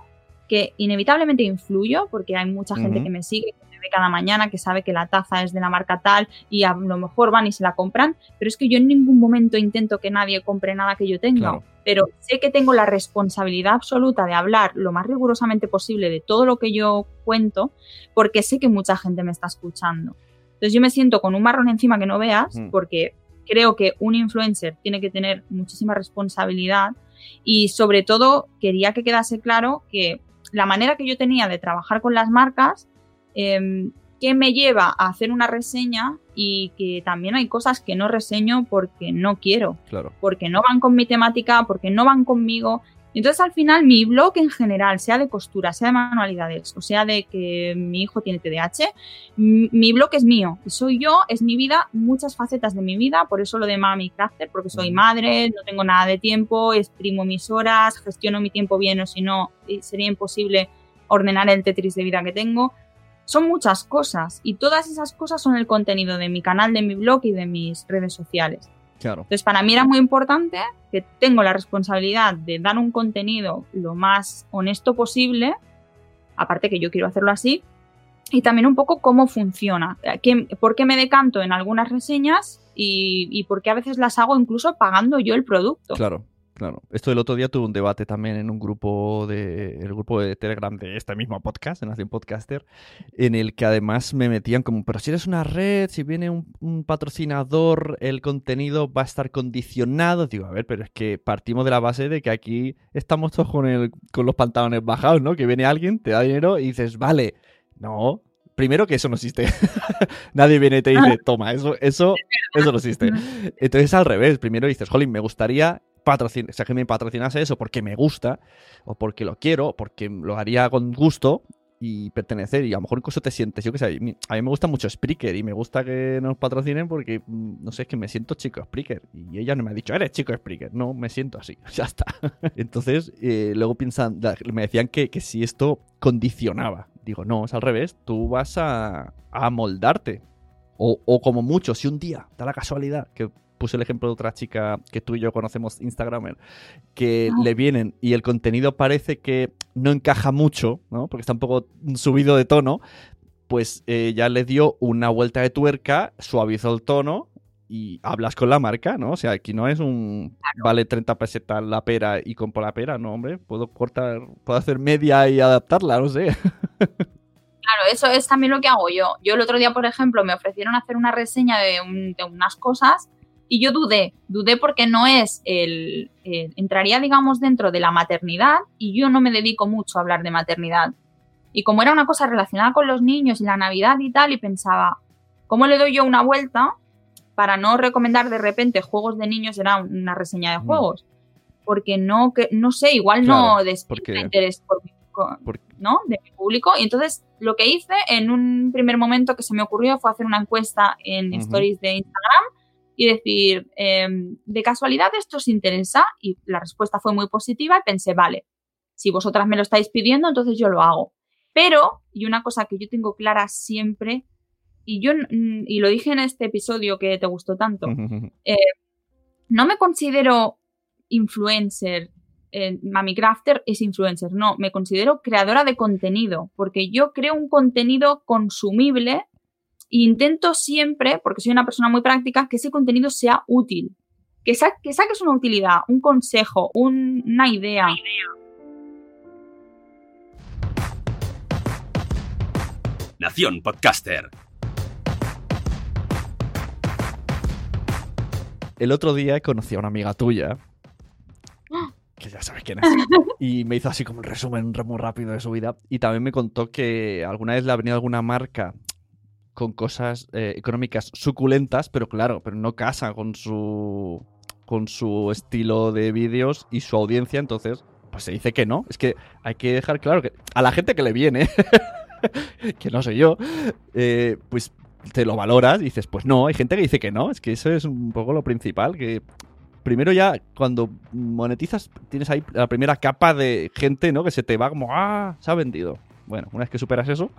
que inevitablemente influyo porque hay mucha gente que me sigue, que me ve cada mañana, que sabe que la taza es de la marca tal y a lo mejor van y se la compran, pero es que yo en ningún momento intento que nadie compre nada que yo tenga. Claro. Pero sé que tengo la responsabilidad absoluta de hablar lo más rigurosamente posible de todo lo que yo cuento porque sé que mucha gente me está escuchando. Entonces yo me siento con un marrón encima que no veas Mm. porque creo que un influencer tiene que tener muchísima responsabilidad y sobre todo quería que quedase claro que la manera que yo tenía de trabajar con las marcas, eh, que me lleva a hacer una reseña y que también hay cosas que no reseño porque no quiero, claro. porque no van con mi temática, porque no van conmigo. Entonces al final mi blog en general, sea de costura, sea de manualidades, o sea de que mi hijo tiene TDAH, mi blog es mío, y soy yo, es mi vida, muchas facetas de mi vida, por eso lo de Mami Crafter, porque soy madre, no tengo nada de tiempo, exprimo mis horas, gestiono mi tiempo bien o si no sería imposible ordenar el Tetris de vida que tengo. Son muchas cosas y todas esas cosas son el contenido de mi canal, de mi blog y de mis redes sociales. Entonces, para mí era muy importante que tengo la responsabilidad de dar un contenido lo más honesto posible, aparte que yo quiero hacerlo así, y también un poco cómo funciona, por qué me decanto en algunas reseñas y, y por qué a veces las hago incluso pagando yo el producto. Claro. Claro. Esto el otro día tuve un debate también en un grupo de el grupo de Telegram de este mismo podcast, de Nación Podcaster, en el que además me metían como, pero si eres una red, si viene un, patrocinador, el contenido va a estar condicionado. Digo, a ver, pero es que partimos de la base de que aquí estamos todos con, el, con los pantalones bajados, ¿no? Que viene alguien, te da dinero y dices, vale, no, primero que eso no existe. Nadie viene y te dice, toma, eso, eso, eso no existe. Entonces al revés, primero dices, jolín, me gustaría patrocin sea, que me patrocinase eso porque me gusta, o porque lo quiero, porque lo haría con gusto y pertenecer. Y a lo mejor incluso te sientes, yo que sé, a mí me gusta mucho Spreaker y me gusta que nos patrocinen porque, mm, no sé, es que me siento chico Spreaker. Y ella no me ha dicho, eres chico Spreaker. No, me siento así, ya está. Entonces, eh, luego piensan, me decían que, que si esto condicionaba. Digo, no, es al revés, tú vas a, a moldarte. O, o, como mucho, si un día da la casualidad que puse el ejemplo de otra chica que tú y yo conocemos, Instagramer, que le vienen y el contenido parece que no encaja mucho, ¿no? Porque está un poco subido de tono, pues eh, ya le dio una vuelta de tuerca, suavizó el tono y hablas con la marca, ¿no? O sea, aquí no es un vale 30 pesetas la pera y compro la pera, no, hombre, puedo cortar, puedo hacer media y adaptarla, no sé. Claro, eso es también lo que hago yo. Yo el otro día, por ejemplo, me ofrecieron hacer una reseña de, de unas cosas y yo dudé, dudé porque no es el, entraría digamos dentro de la maternidad y yo no me dedico mucho a hablar de maternidad. Y como era una cosa relacionada con los niños y la Navidad y tal, y pensaba, ¿cómo le doy yo una vuelta para no recomendar de repente juegos de niños? Era una reseña de mm. juegos. Porque no, que, no sé, igual no despierta interés ¿no? de mi público. Y entonces lo que hice en un primer momento que se me ocurrió fue hacer una encuesta en stories de Instagram y decir, em, ¿de casualidad esto os interesa? Y la respuesta fue muy positiva y pensé, vale, si vosotras me lo estáis pidiendo, entonces yo lo hago. Pero, y una cosa que yo tengo clara siempre, y yo, y lo dije en este episodio que te gustó tanto, eh, no me considero influencer, eh, Mami Crafter es influencer, no, me considero creadora de contenido, porque yo creo un contenido consumible intento siempre, porque soy una persona muy práctica, que ese contenido sea útil. Que, que saques una utilidad, un consejo, una idea. Nación Podcaster. El otro día conocí a una amiga tuya que ya sabes quién es. Y me hizo así como un resumen muy rápido de su vida. Y también me contó que alguna vez le ha venido alguna marca con cosas eh, económicas suculentas, pero claro, pero no casa con su con su estilo de vídeos y su audiencia, entonces pues se dice que no. Es que hay que dejar claro que a la gente que le viene, que no sé yo, eh, pues te lo valoras y dices, pues no, hay gente que dice que no, es que eso es un poco lo principal, que primero ya cuando monetizas tienes ahí la primera capa de gente, ¿no? Que se te va como, ah, se ha vendido. Bueno, una vez que superas eso,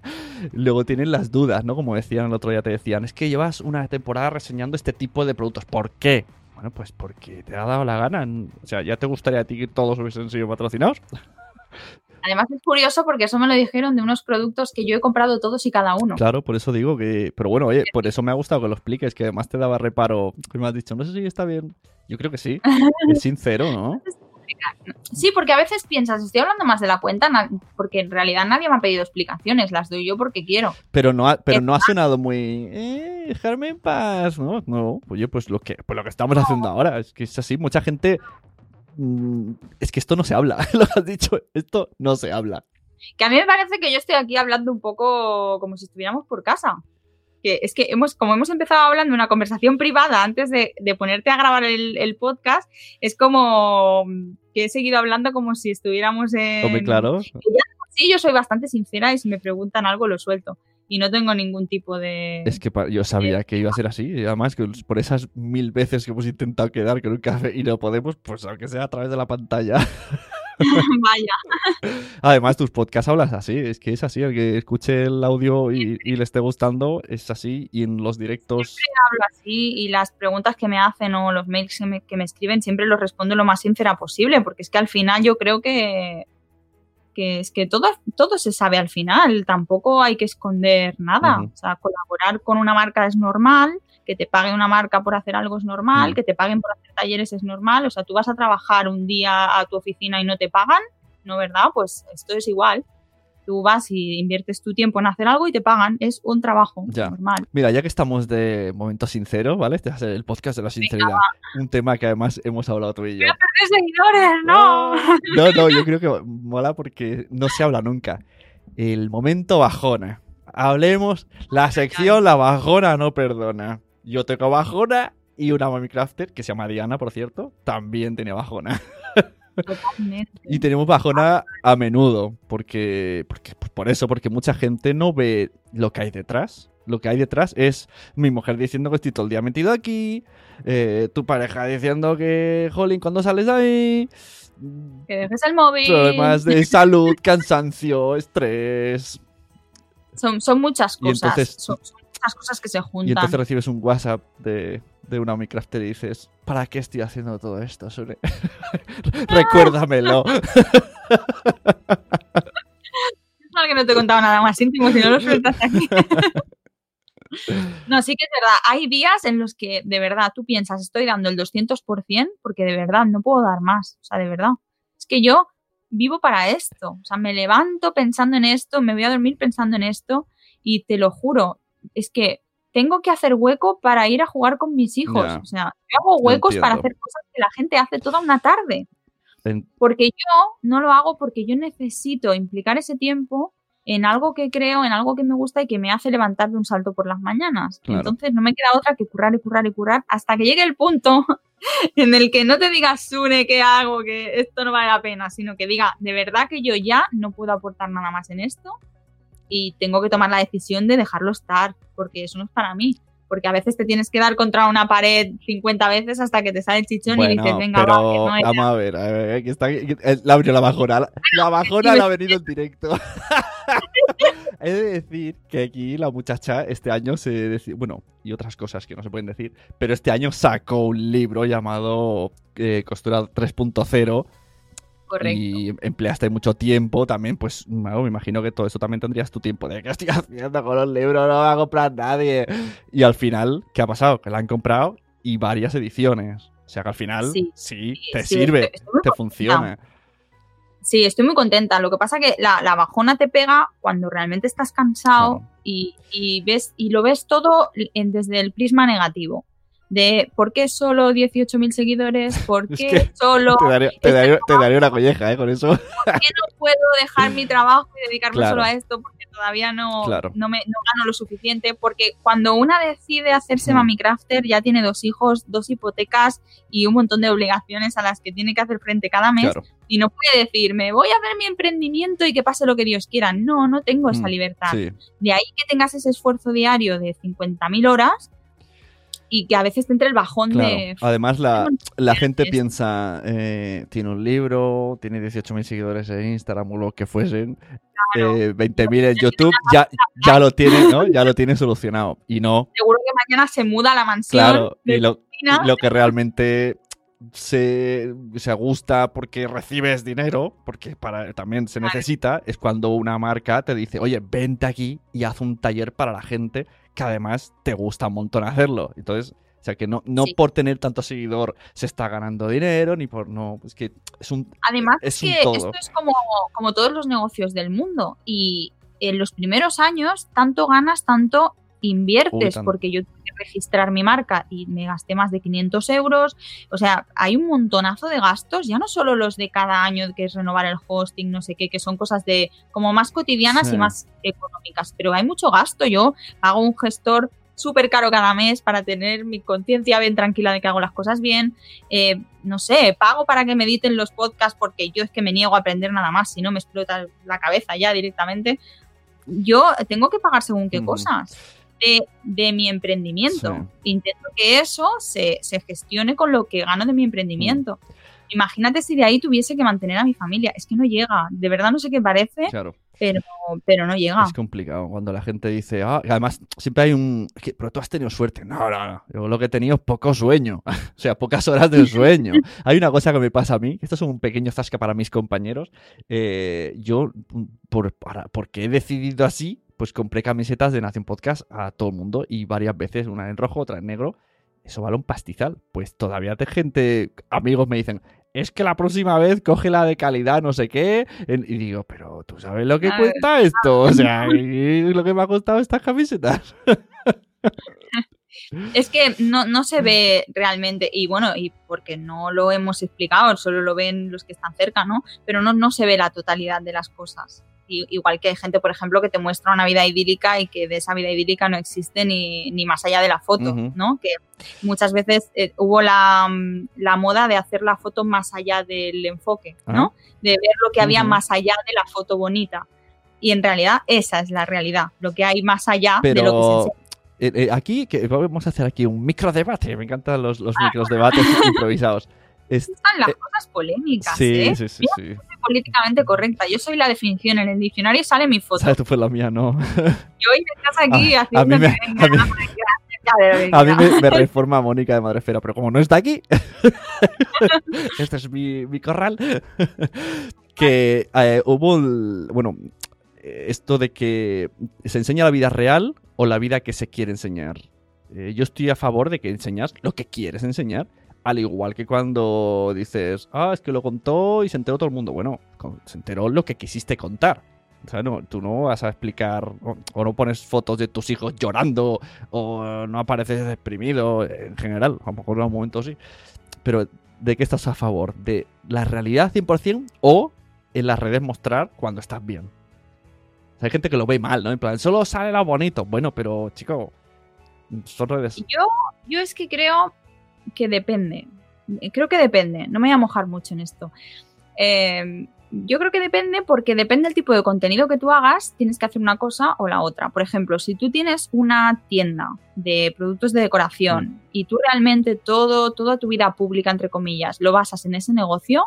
luego tienen las dudas, ¿no? Como decían el otro día, te decían, es que llevas una temporada reseñando este tipo de productos. ¿Por qué? Bueno, pues porque te ha dado la gana. O sea, ¿ya te gustaría a ti que todos hubiesen sido patrocinados? Además es curioso porque eso me lo dijeron de unos productos que yo he comprado todos y cada uno. Claro, por eso digo que... Pero bueno, oye, por eso me ha gustado que lo expliques, que además te daba reparo. Que me has dicho, no sé si está bien. Yo creo que sí. Es sincero, ¿no? Sí, porque a veces piensas, estoy hablando más de la cuenta, porque en realidad nadie me ha pedido explicaciones, las doy yo porque quiero. Pero no ha, pero no ha sonado muy, eh, dejarme en paz, ¿no? No, oye, pues lo que, pues lo que estamos haciendo ahora, es que es así, mucha gente, mm, es que esto no se habla, lo has dicho, esto no se habla. Que a mí me parece que yo estoy aquí hablando un poco como si estuviéramos por casa. Que es que hemos, como hemos empezado hablando una conversación privada antes de, de ponerte a grabar el, el, podcast, es como que he seguido hablando como si estuviéramos en... Hombre, claro. Sí, yo soy bastante sincera y si me preguntan algo lo suelto. Y no tengo ningún tipo de... Es que yo sabía que iba a ser así. Y además, que por esas mil veces que hemos intentado quedar con un café y no podemos, pues aunque sea a través de la pantalla. Vaya. Además, tus podcasts hablas así, es que es así, el que escuche el audio y, y, le esté gustando es así, y en los directos... Siempre hablo así, y las preguntas que me hacen o los mails que me, que me escriben siempre los respondo lo más sincera posible, porque es que al final yo creo que, que es que todo, todo se sabe al final, tampoco hay que esconder nada, uh -huh. o sea, colaborar con una marca es normal, que te pague una marca por hacer algo es normal, mm. que te paguen por hacer talleres es normal, o sea, tú vas a trabajar un día a tu oficina y no te pagan, ¿no verdad? Pues esto es igual. Tú vas y inviertes tu tiempo en hacer algo y te pagan, es un trabajo ya. normal. Mira, ya que estamos de momento sincero, ¿vale? Este es el podcast de la sinceridad, Venga, un tema que además hemos hablado tú y yo. ¡Voy a seguidores, no! No, no, yo creo que mola porque no se habla nunca. El momento bajona. Hablemos, la sección La bajona no perdona. Yo tengo bajona y una Mommy Crafter, que se llama Diana, por cierto, también tiene bajona. Totalmente. y tenemos bajona a menudo, porque, porque pues por eso, porque mucha gente no ve lo que hay detrás. Lo que hay detrás es mi mujer diciendo que estoy todo el día metido aquí, eh, tu pareja diciendo que, jolín, cuando sales de ahí... Que dejes el móvil. Problemas de salud, cansancio, estrés. Son, son muchas cosas. Y entonces, son, son muchas cosas que se juntan. Y entonces recibes un WhatsApp de, de una Minecrafter y dices, ¿para qué estoy haciendo todo esto, Sune? Recuérdamelo. Es que no te he contado nada más íntimo si no lo sueltas aquí. no, sí que es verdad. Hay días en los que de verdad tú piensas, estoy dando el 200% porque de verdad no puedo dar más. O sea, de verdad. Es que yo vivo para esto. O sea, me levanto pensando en esto, me voy a dormir pensando en esto y te lo juro, es que tengo que hacer hueco para ir a jugar con mis hijos. Yeah. O sea, yo hago huecos para hacer cosas que la gente hace toda una tarde. Porque yo no lo hago porque yo necesito implicar ese tiempo en algo que creo, en algo que me gusta y que me hace levantar de un salto por las mañanas. Claro. Entonces no me queda otra que currar y currar y currar hasta que llegue el punto en el que no te digas, Sune, ¿qué hago? Que esto no vale la pena, sino que diga, de verdad que yo ya no puedo aportar nada más en esto y tengo que tomar la decisión de dejarlo estar, porque eso no es para mí. Porque a veces te tienes que dar contra una pared 50 veces hasta que te sale el chichón bueno, y dices, venga, pero va, que no Vamos a ver, a ver, aquí está. La abrió la bajona. La, la bajona la ha venido en directo. He de decir que aquí la muchacha este año se decía, bueno, y otras cosas que no se pueden decir, pero este año sacó un libro llamado eh, Costura 3.0 Correcto. y empleaste mucho tiempo también, pues bueno, me imagino que todo eso también tendrías tu tiempo de que estoy haciendo con los libros, no va a comprar nadie. Y al final, ¿qué ha pasado? Que la han comprado y varias ediciones. O sea que al final sí, sí te sí, sirve, estoy, estoy te funciona. Sí, estoy muy contenta. Lo que pasa que la, la bajona te pega cuando realmente estás cansado y, y, ves, y lo ves todo en, desde el prisma negativo de por qué solo 18.000 seguidores, por qué es que solo... Te daría, una colleja, ¿eh? Con eso. ¿Por qué no puedo dejar mi trabajo y dedicarme claro. solo a esto? Porque todavía no, claro. no, me, no gano lo suficiente. Porque cuando una decide hacerse mm. mami crafter, ya tiene dos hijos, dos hipotecas y un montón de obligaciones a las que tiene que hacer frente cada mes. Claro. Y no puede decir, me voy a hacer mi emprendimiento y que pase lo que Dios quiera. No, no tengo esa Mm, libertad. sí. De ahí que tengas ese esfuerzo diario de 50.000 horas y que a veces te entre el bajón claro. de... Además, la, la gente piensa, eh, tiene un libro, tiene 18.000 seguidores en Instagram o lo que fuesen, Claro. eh, 20.000 en YouTube, ya, ya lo tiene, ¿no? Ya lo tiene solucionado. Y no, Seguro que mañana se muda a la mansión. claro, de y lo, lo que realmente se, se gusta porque recibes dinero, porque para, también se necesita, es cuando una marca te dice, oye, vente aquí y haz un taller para la gente que además te gusta un montón hacerlo. Entonces, o sea, que no, no Sí. por tener tanto seguidor se está ganando dinero, ni por no, es que es un... Además, es es un que todo. esto es como, como todos los negocios del mundo. Y en los primeros años, tanto ganas, tanto inviertes. Uy, tanto. Porque yo que registrar mi marca y me gasté más de 500 euros. O sea, hay un montonazo de gastos, ya no solo los de cada año, que es renovar el hosting, no sé qué, que son cosas de como más cotidianas Sí. y más económicas, pero hay mucho gasto. Yo pago un gestor súper caro cada mes para tener mi conciencia bien tranquila de que hago las cosas bien. Eh, no sé, pago para que me editen los podcasts porque yo es que me niego a aprender nada más, si no me explota la cabeza ya directamente. Yo tengo que pagar según qué Ujú. cosas de, de mi emprendimiento. Sí. Intento que eso se, se gestione con lo que gano de mi emprendimiento. Mm. Imagínate si de ahí tuviese que mantener a mi familia. Es que no llega. De verdad no sé qué parece, Claro. pero, pero no llega. Es complicado cuando la gente dice, ah, además siempre hay un, "Es que- pero tú has tenido suerte. No, no, no. Yo lo que he tenido es poco sueño, o sea, pocas horas de sueño. hay una cosa que me pasa a mí, esto es un pequeño zasca para mis compañeros. eh, yo, por, para, porque he decidido así, pues compré camisetas de Nación Podcast a todo el mundo y varias veces, una en rojo, otra en negro. Eso vale un pastizal. Pues todavía de gente, amigos me dicen, es que la próxima vez coge la de calidad, no sé qué. Y digo, pero tú sabes lo que A ver, cuesta esto. O sea, lo que me ha costado estas camisetas. Es que no, no se ve realmente, y bueno, y porque no lo hemos explicado, solo lo ven los que están cerca, ¿no? Pero no, no se ve la totalidad de las cosas. Igual que hay gente, por ejemplo, que te muestra una vida idílica y que de esa vida idílica no existe ni, ni más allá de la foto, Ujú. ¿no? Que muchas veces eh, hubo la, mm, la moda de hacer la foto más allá del enfoque, ¿no? De ver lo que había Ujú. más allá de la foto bonita. Y en realidad esa es la realidad, lo que hay más allá de lo que se Pero enseña. eh, eh, aquí, que vamos a hacer aquí un microdebate. Me encantan los, los microdebates improvisados. Es- Están las eh, cosas polémicas, sí, ¿eh? sí, sí, sí. Políticamente correcta. Yo soy la definición. En el diccionario sale mi foto. ¿Sabes? Tú fue la mía, no. Y hoy estás aquí A- a haciendo mí me- a mí- de A mí me, me reforma Mónica de Madrefera, pero como no está aquí, este es mi, mi corral, que eh, hubo, el- bueno, eh, esto de que se enseña la vida real o la vida que se quiere enseñar. Eh, yo estoy a favor de que enseñas lo que quieres enseñar, al igual que cuando dices, ah, es que lo contó y se enteró todo el mundo. Bueno, se enteró lo que quisiste contar. O sea, no, tú no vas a explicar o, no pones fotos de tus hijos llorando o no apareces deprimido en general. A lo mejor en algún momento sí. Pero ¿de qué estás a favor? ¿De la realidad 100% o en las redes mostrar cuando estás bien? Hay gente que lo ve mal, ¿no? En plan, solo sale lo bonito. Bueno, pero chico, son redes. Yo, yo es que creo que depende. Creo que depende. No me voy a mojar mucho en esto. Eh, yo creo que depende porque depende del tipo de contenido que tú hagas, tienes que hacer una cosa o la otra. Por ejemplo, si tú tienes una tienda de productos de decoración y tú realmente todo, toda tu vida pública, entre comillas, lo basas en ese negocio,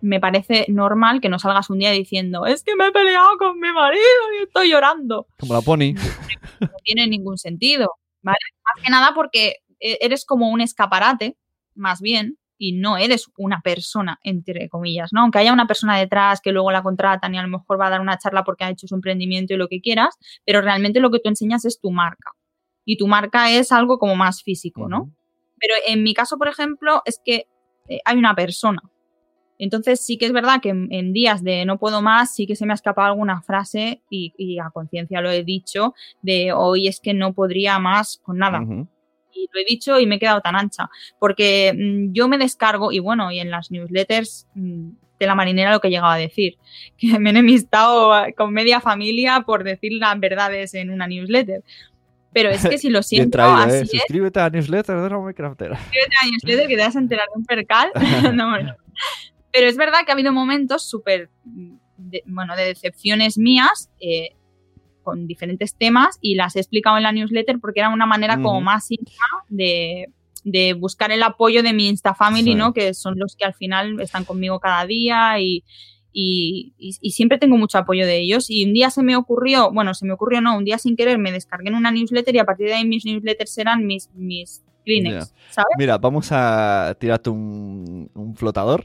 me parece normal que no salgas un día diciendo, es que me he peleado con mi marido y estoy llorando Como la pony. no tiene ningún sentido, ¿vale? Más que nada porque eres como un escaparate, más bien, y no eres una persona, entre comillas, ¿no? Aunque haya una persona detrás que luego la contratan y a lo mejor va a dar una charla porque ha hecho su emprendimiento y lo que quieras, pero realmente lo que tú enseñas es tu marca. Y tu marca es algo como más físico, ¿no? Pero en mi caso, por ejemplo, es que eh, hay una persona. Entonces sí que es verdad que en, en días de no puedo más, sí que se me ha escapado alguna frase y, y a conciencia lo he dicho, de hoy es que no podría más con nada. Y lo he dicho y me he quedado tan ancha. Porque mm, yo me descargo, y bueno, y en las newsletters mm, de la marinera lo que he llegado a decir, que me he enemistado con media familia por decir las verdades en una newsletter. Pero es que si lo siento, traído, así ¿eh? es, Suscríbete a la newsletter de Craftera. suscríbete a la newsletter que te vas a enterar de un percal. No, no. Pero es verdad que ha habido momentos súper, mm, de- bueno, de decepciones mías eh, con diferentes temas y las he explicado en la newsletter porque era una manera como más íntima de, de buscar el apoyo de mi Insta Family, Sí. ¿no? Que son los que al final están conmigo cada día y, y, y- y siempre tengo mucho apoyo de ellos. Y un día se me ocurrió, bueno, se me ocurrió no, un día sin querer me descargué en una newsletter y a partir de ahí mis newsletters serán mis, mis Kleenex, ¿sabes? Mira, vamos a tirarte un, un flotador.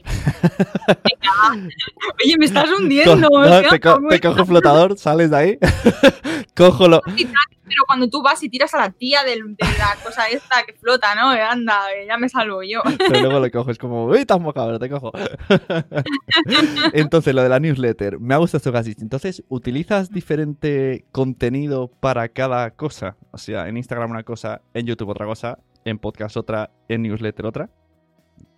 Oye, me estás hundiendo. Co- no, te, co- como- te cojo un flotador, sales de ahí. cojo lo... Pero cuando tú vas y tiras a la tía de, la cosa esta que flota, ¿no? Eh, Anda, eh, ya me salvo yo. Pero luego lo cojo, es como, uy, estás mojado, te cojo. Entonces, lo de la newsletter, me ha gustado esto que has dicho. Entonces, ¿utilizas diferente contenido para cada cosa? O sea, en Instagram una cosa, en YouTube otra cosa, en podcast otra, en newsletter otra.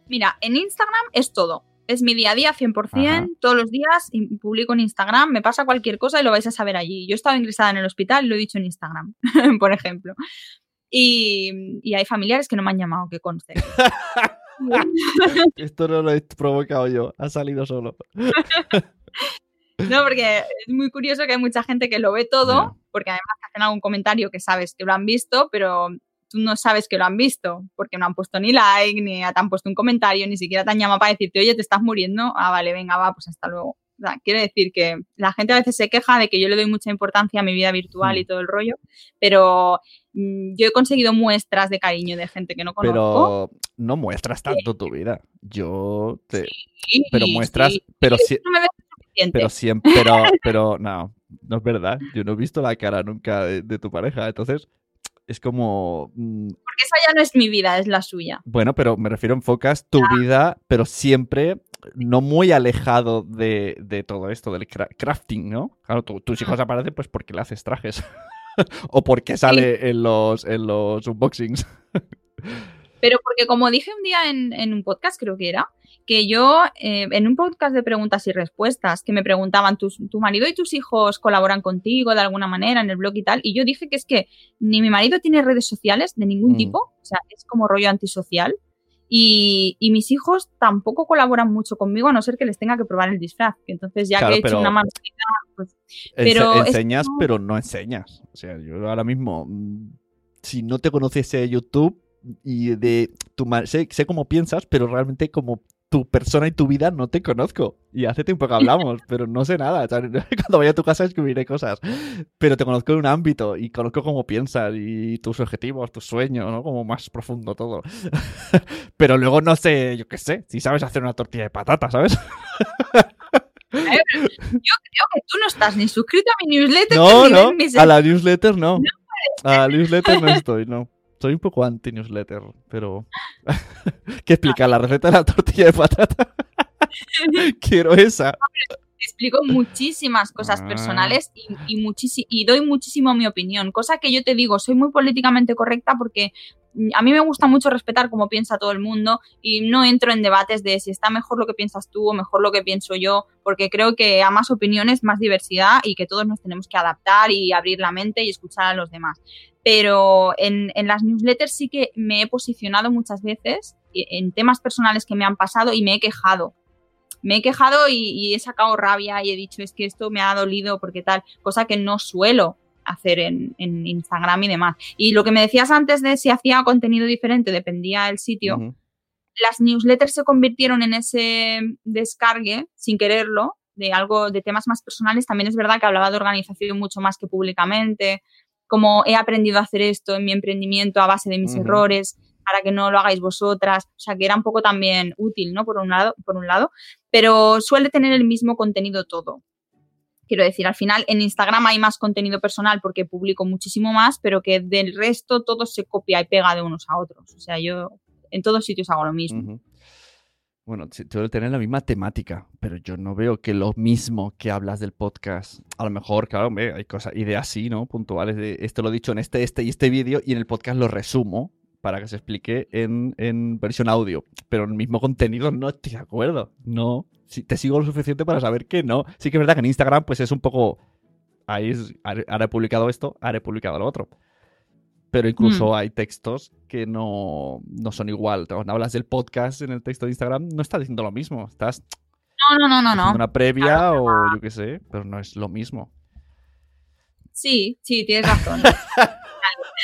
Mira, en Instagram es todo. Es mi día a día 100%, Ajá. todos los días publico en Instagram, me pasa cualquier cosa y lo vais a saber allí. Yo he estado ingresada en el hospital y lo he dicho en Instagram, por ejemplo. Y, y hay familiares que no me han llamado, que conste. Esto no lo he provocado yo, ha salido solo. No, porque es muy curioso que hay mucha gente que lo ve todo, porque además hacen algún comentario que sabes que lo han visto, pero tú no sabes que lo han visto, porque no han puesto ni like, ni te han puesto un comentario, ni siquiera te han llamado para decirte, oye, te estás muriendo. Ah, vale, venga, va, pues hasta luego. O sea, quiere decir que la gente a veces se queja de que yo le doy mucha importancia a mi vida virtual y Mm. todo el rollo, pero mm, yo he conseguido muestras de cariño de gente que no conozco. Pero no muestras tanto tu vida. Yo te... Sí, Pero muestras, sí. pero si- no me ves suficiente. Pero siempre, pero, pero no, no es verdad. Yo no he visto la cara nunca de, de tu pareja. Entonces, es como. mm, Porque esa ya no es mi vida, es la suya. Bueno, pero me refiero, enfocas tu vida, pero siempre no muy alejado de, de todo esto, del cra- crafting, ¿no? Claro, tu- tus hijos aparecen pues porque le haces trajes. o porque sale en los, en los unboxings. Pero porque como dije un día en, en un podcast, creo que era, que yo, eh, en un podcast de preguntas y respuestas, que me preguntaban, ¿tus, ¿tu marido y tus hijos colaboran contigo de alguna manera en el blog y tal? Y yo dije que es que ni mi marido tiene redes sociales de ningún Mm. tipo, o sea, es como rollo antisocial. Y, y mis hijos tampoco colaboran mucho conmigo, a no ser que les tenga que probar el disfraz. Entonces, ya Claro, que he hecho una pues Pero enseñas, pero no enseñas. O sea, yo ahora mismo, mm, si no te conociese YouTube y de tu sé, sé cómo piensas, pero realmente como tu persona y tu vida no te conozco. Y hace tiempo que hablamos, pero no sé nada. O sea, cuando vaya a tu casa escribiré cosas. Pero te conozco en un ámbito y conozco cómo piensas y tus objetivos, tus sueños, ¿no? Como más profundo todo. pero luego no sé, yo qué sé, si sabes hacer una tortilla de patata, ¿sabes? yo creo que tú no estás ni suscrito a mi newsletter No, ni no, mis a la newsletter no. A la newsletter no estoy, no. Soy un poco anti-newsletter, pero... ¿Qué explica? ¿La receta de la tortilla de patata? Quiero esa. explico muchísimas cosas Ah. personales y, y, doy muchísimo mi opinión, cosa que yo te digo, soy muy políticamente correcta porque a mí me gusta mucho respetar cómo piensa todo el mundo y no entro en debates de si está mejor lo que piensas tú o mejor lo que pienso yo, porque creo que a más opiniones, más diversidad y que todos nos tenemos que adaptar y abrir la mente y escuchar a los demás. Pero en, las newsletters sí que me he posicionado muchas veces en temas personales que me han pasado y me he quejado me he quejado y, y he sacado rabia y he dicho es que esto me ha dolido porque tal, cosa que no suelo hacer en, en Instagram y demás. Y lo que me decías antes de si hacía contenido diferente, dependía del sitio, las newsletters se convirtieron en ese descargue, sin quererlo, de algo, de temas más personales. También es verdad que hablaba de organización mucho más que públicamente, como he aprendido a hacer esto en mi emprendimiento a base de mis errores, para que no lo hagáis vosotras. O sea, que era un poco también útil, ¿no? Por un lado, por un lado. Pero suele tener el mismo contenido todo. Quiero decir, al final en Instagram hay más contenido personal porque publico muchísimo más, pero que del resto todo se copia y pega de unos a otros. O sea, yo en todos sitios hago lo mismo. Ujú. Bueno, sí, suele tener la misma temática, pero yo no veo que lo mismo que hablas del podcast. A lo mejor, claro, hay cosas, ideas así, ¿no? Puntuales esto lo he dicho en este, este y este vídeo y en el podcast lo resumo para que se explique en, en versión audio. Pero en el mismo contenido no estoy de acuerdo. No. Sí, te sigo lo suficiente para saber que no. Sí que es verdad que en Instagram, pues es un poco. Ahí es, haré- ahora he publicado esto, ahora he publicado lo otro. Pero incluso hay textos que no, no son igual. Cuando hablas del podcast en el texto de Instagram, no estás diciendo lo mismo. Estás No, no, no, no, no. una previa o yo qué sé, pero no es lo mismo. Sí, sí, tienes razón.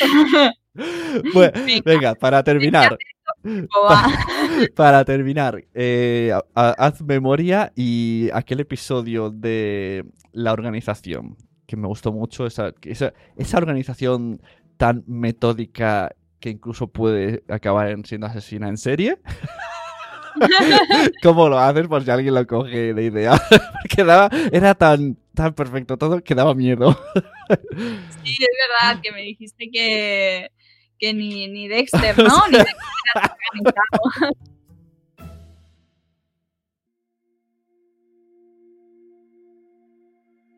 Bueno, Venga. venga, para terminar. Para terminar, eh, haz memoria y aquel episodio de la organización, que me gustó mucho, esa, esa, esa organización tan metódica que incluso puede acabar en siendo asesina en serie. ¿Cómo lo haces por si alguien lo coge de idea? Porque daba- era tan, tan perfecto todo que daba miedo. Sí, es verdad que me dijiste que, que ni, ni Dexter, ¿no? Ni Dexter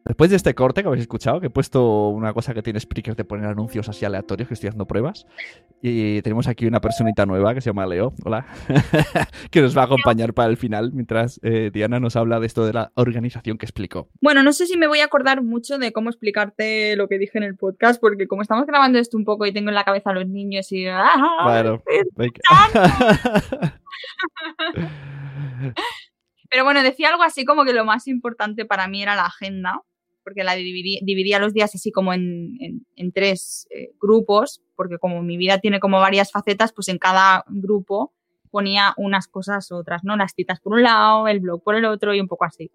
Después de este corte que habéis escuchado, que he puesto una cosa que tiene Spreaker de poner anuncios así aleatorios, que estoy haciendo pruebas. Y tenemos aquí una personita nueva que se llama Leo, hola, que nos va a acompañar para el final mientras eh, Diana nos habla de esto de la organización que explicó. Bueno, no sé si me voy a acordar mucho de cómo explicarte lo que dije en el podcast, porque como estamos grabando esto un poco y tengo en la cabeza a los niños y... ¡ah! Claro. Pero bueno, decía algo así como que lo más importante para mí era la agenda, porque la dividí- dividía los días así como en, en- en tres eh, grupos, porque como mi vida tiene como varias facetas, pues en cada grupo ponía unas cosas u otras, ¿no? Las citas por un lado, el blog por el otro y un poco así.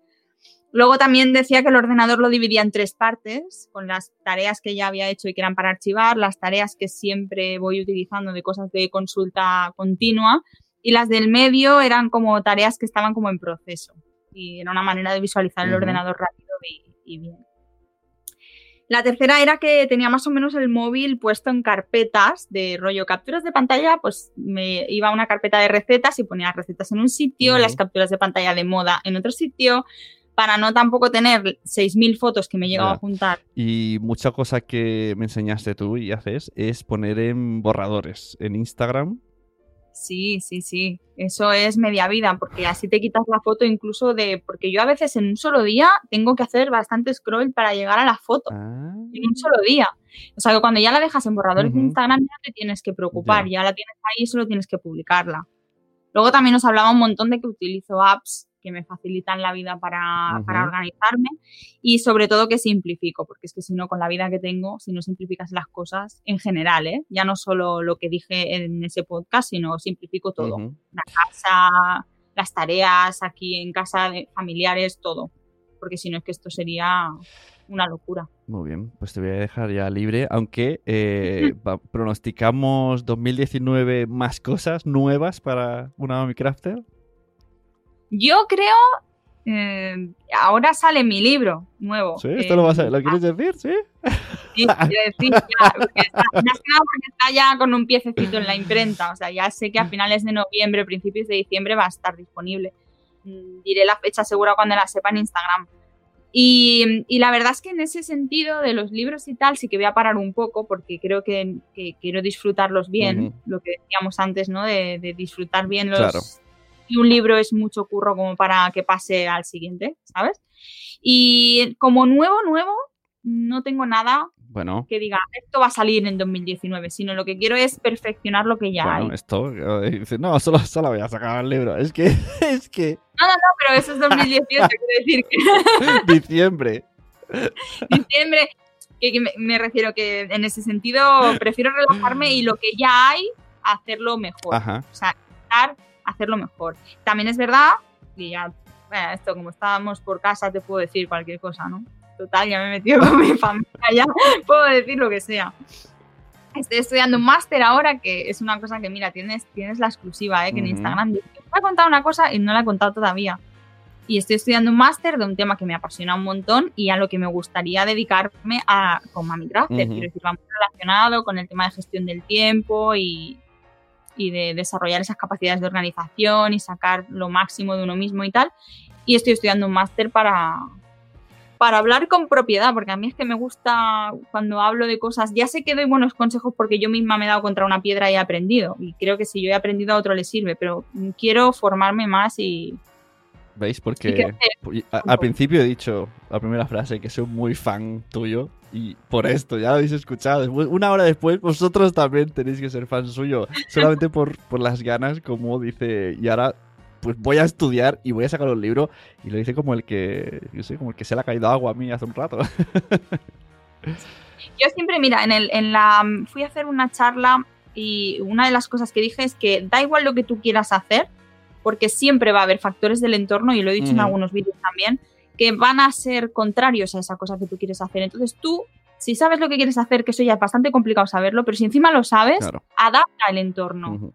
Luego también decía que el ordenador lo dividía en tres partes, con las tareas que ya había hecho y que eran para archivar, las tareas que siempre voy utilizando de cosas de consulta continua y las del medio eran como tareas que estaban como en proceso. Y era una manera de visualizar el ordenador rápido y, y bien. La tercera era que tenía más o menos el móvil puesto en carpetas de rollo capturas de pantalla, pues me iba a una carpeta de recetas y ponía las recetas en un sitio, las capturas de pantalla de moda en otro sitio, para no tampoco tener 6.000 fotos que me llegaba a juntar. Y mucha cosa que me enseñaste tú y haces es poner en borradores en Instagram. Sí, sí, sí. Eso es media vida, porque así te quitas la foto incluso de. Porque yo a veces en un solo día tengo que hacer bastante scroll para llegar a la foto. Ah, En un solo día. O sea que cuando ya la dejas en borradores de Ujú. Instagram ya no te tienes que preocupar, Ya. ya la tienes ahí y solo tienes que publicarla. Luego también nos hablaba un montón de que utilizo apps que me facilitan la vida para, para Ujú. organizarme y sobre todo que simplifico, porque es que si no, con la vida que tengo, si no simplificas las cosas en general, ¿eh? ya no solo lo que dije en ese podcast, sino simplifico todo. ujú. La casa, las tareas aquí en casa, de familiares, todo. Porque si no es que esto sería una locura. Muy bien, pues te voy a dejar ya libre, aunque eh, pronosticamos 2019 más cosas nuevas para una Mami Crafter. Yo creo, eh, ahora sale mi libro nuevo. ¿Sí? ¿Esto eh, lo, vas a- lo quieres decir? ¿Sí? Sí, quiero decir, ya, porque está, porque ya con un piececito en la imprenta. O sea, ya sé que a finales de noviembre, principios de diciembre va a estar disponible. Mm, Diré la fecha segura cuando la sepa en Instagram. Y, y la verdad es que en ese sentido de los libros y tal, sí que voy a parar un poco porque creo que, que quiero disfrutarlos bien, lo que decíamos antes, ¿no? De, de disfrutar bien los... Claro. Y un libro es mucho curro como para que pase al siguiente, ¿sabes? Y como nuevo, nuevo, no tengo nada Bueno, que diga esto va a salir en 2019, sino lo que quiero es perfeccionar lo que ya bueno, hay. esto. no, solo, solo voy a sacar el libro. Es que, es que Pero eso es 2018, quiero decir que diciembre. diciembre, que, que me, me refiero que en ese sentido prefiero relajarme y lo que ya hay, hacerlo mejor. Ajá. O sea, intentar hacerlo mejor. También es verdad, y ya, bueno, esto como estábamos por casa, te puedo decir cualquier cosa, ¿no? Total, ya me he metido con mi familia, ya puedo decir lo que sea. Estoy estudiando un máster ahora, que es una cosa que, mira, tienes, tienes la exclusiva, ¿eh? que en Ujú. Instagram dice, me ha contado una cosa y no la he contado todavía. Y estoy estudiando un máster de un tema que me apasiona un montón y a lo que me gustaría dedicarme a, con Mami Crafter. Ujú. Quiero decir, va muy relacionado con el tema de gestión del tiempo y, y de desarrollar esas capacidades de organización y sacar lo máximo de uno mismo y tal. Y estoy estudiando un máster para, para hablar con propiedad, porque a mí es que me gusta cuando hablo de cosas, ya sé que doy buenos consejos porque yo misma me he dado contra una piedra y he aprendido, y creo que si yo he aprendido a otro le sirve, pero quiero formarme más y... ¿Veis? Porque y al principio he dicho la primera frase que soy muy fan tuyo y por esto, ya lo habéis escuchado. Después, una hora después, vosotros también tenéis que ser fan suyo. Solamente por, por las ganas, como dice, y ahora pues voy a estudiar y voy a sacar un libro y lo dice como el que, yo sé, como el que se le ha caído agua a mí hace un rato. Yo siempre, mira, en, el, en la fui a hacer una charla y una de las cosas que dije es que da igual lo que tú quieras hacer, porque siempre va a haber factores del entorno, y lo he dicho en algunos vídeos también, que van a ser contrarios a esa cosa que tú quieres hacer. Entonces tú, si sabes lo que quieres hacer, que eso ya es bastante complicado saberlo, pero si encima lo sabes, Claro. adapta el entorno.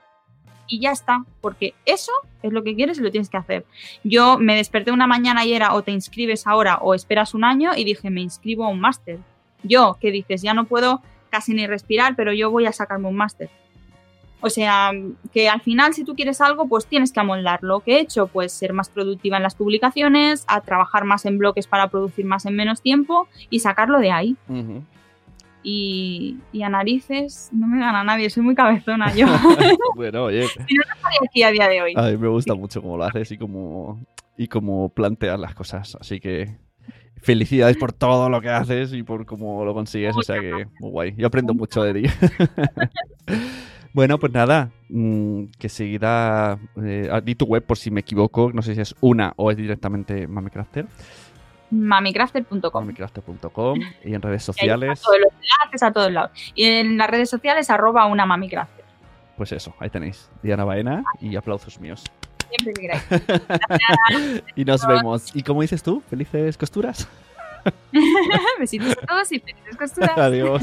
Y ya está, porque eso es lo que quieres y lo tienes que hacer. Yo me desperté una mañana y era o te inscribes ahora o esperas un año y dije, me inscribo a un máster. Yo, que dices, ya no puedo casi ni respirar, pero yo voy a sacarme un máster. O sea, que al final si tú quieres algo, pues tienes que amoldarlo. ¿Qué he hecho? Pues ser más productiva en las publicaciones, a trabajar más en bloques para producir más en menos tiempo y sacarlo de ahí. Y, y a narices no me gana nadie, soy muy cabezona yo. bueno, oye, si no, no estaría aquí a día de hoy. a mí me gusta mucho cómo lo haces y cómo, y cómo planteas las cosas. Así que felicidades por todo lo que haces y por cómo lo consigues. O sea que muy guay. Yo aprendo mucho de ti. bueno, pues nada, mm, que seguida eh, di tu web por si me equivoco. No sé si es una o es directamente Mamicrafter. Mamicrafter.com. Mamicrafter.com y en redes sociales. todos los enlaces a todos lados. Y en las redes sociales, arroba una mamicrafter. Pues eso, ahí tenéis. Diana Baena y aplausos míos. Siempre que queráis. Y nos vemos. ¿Y cómo dices tú? ¿Felices costuras? Besitos a todos y felices costuras. Adiós.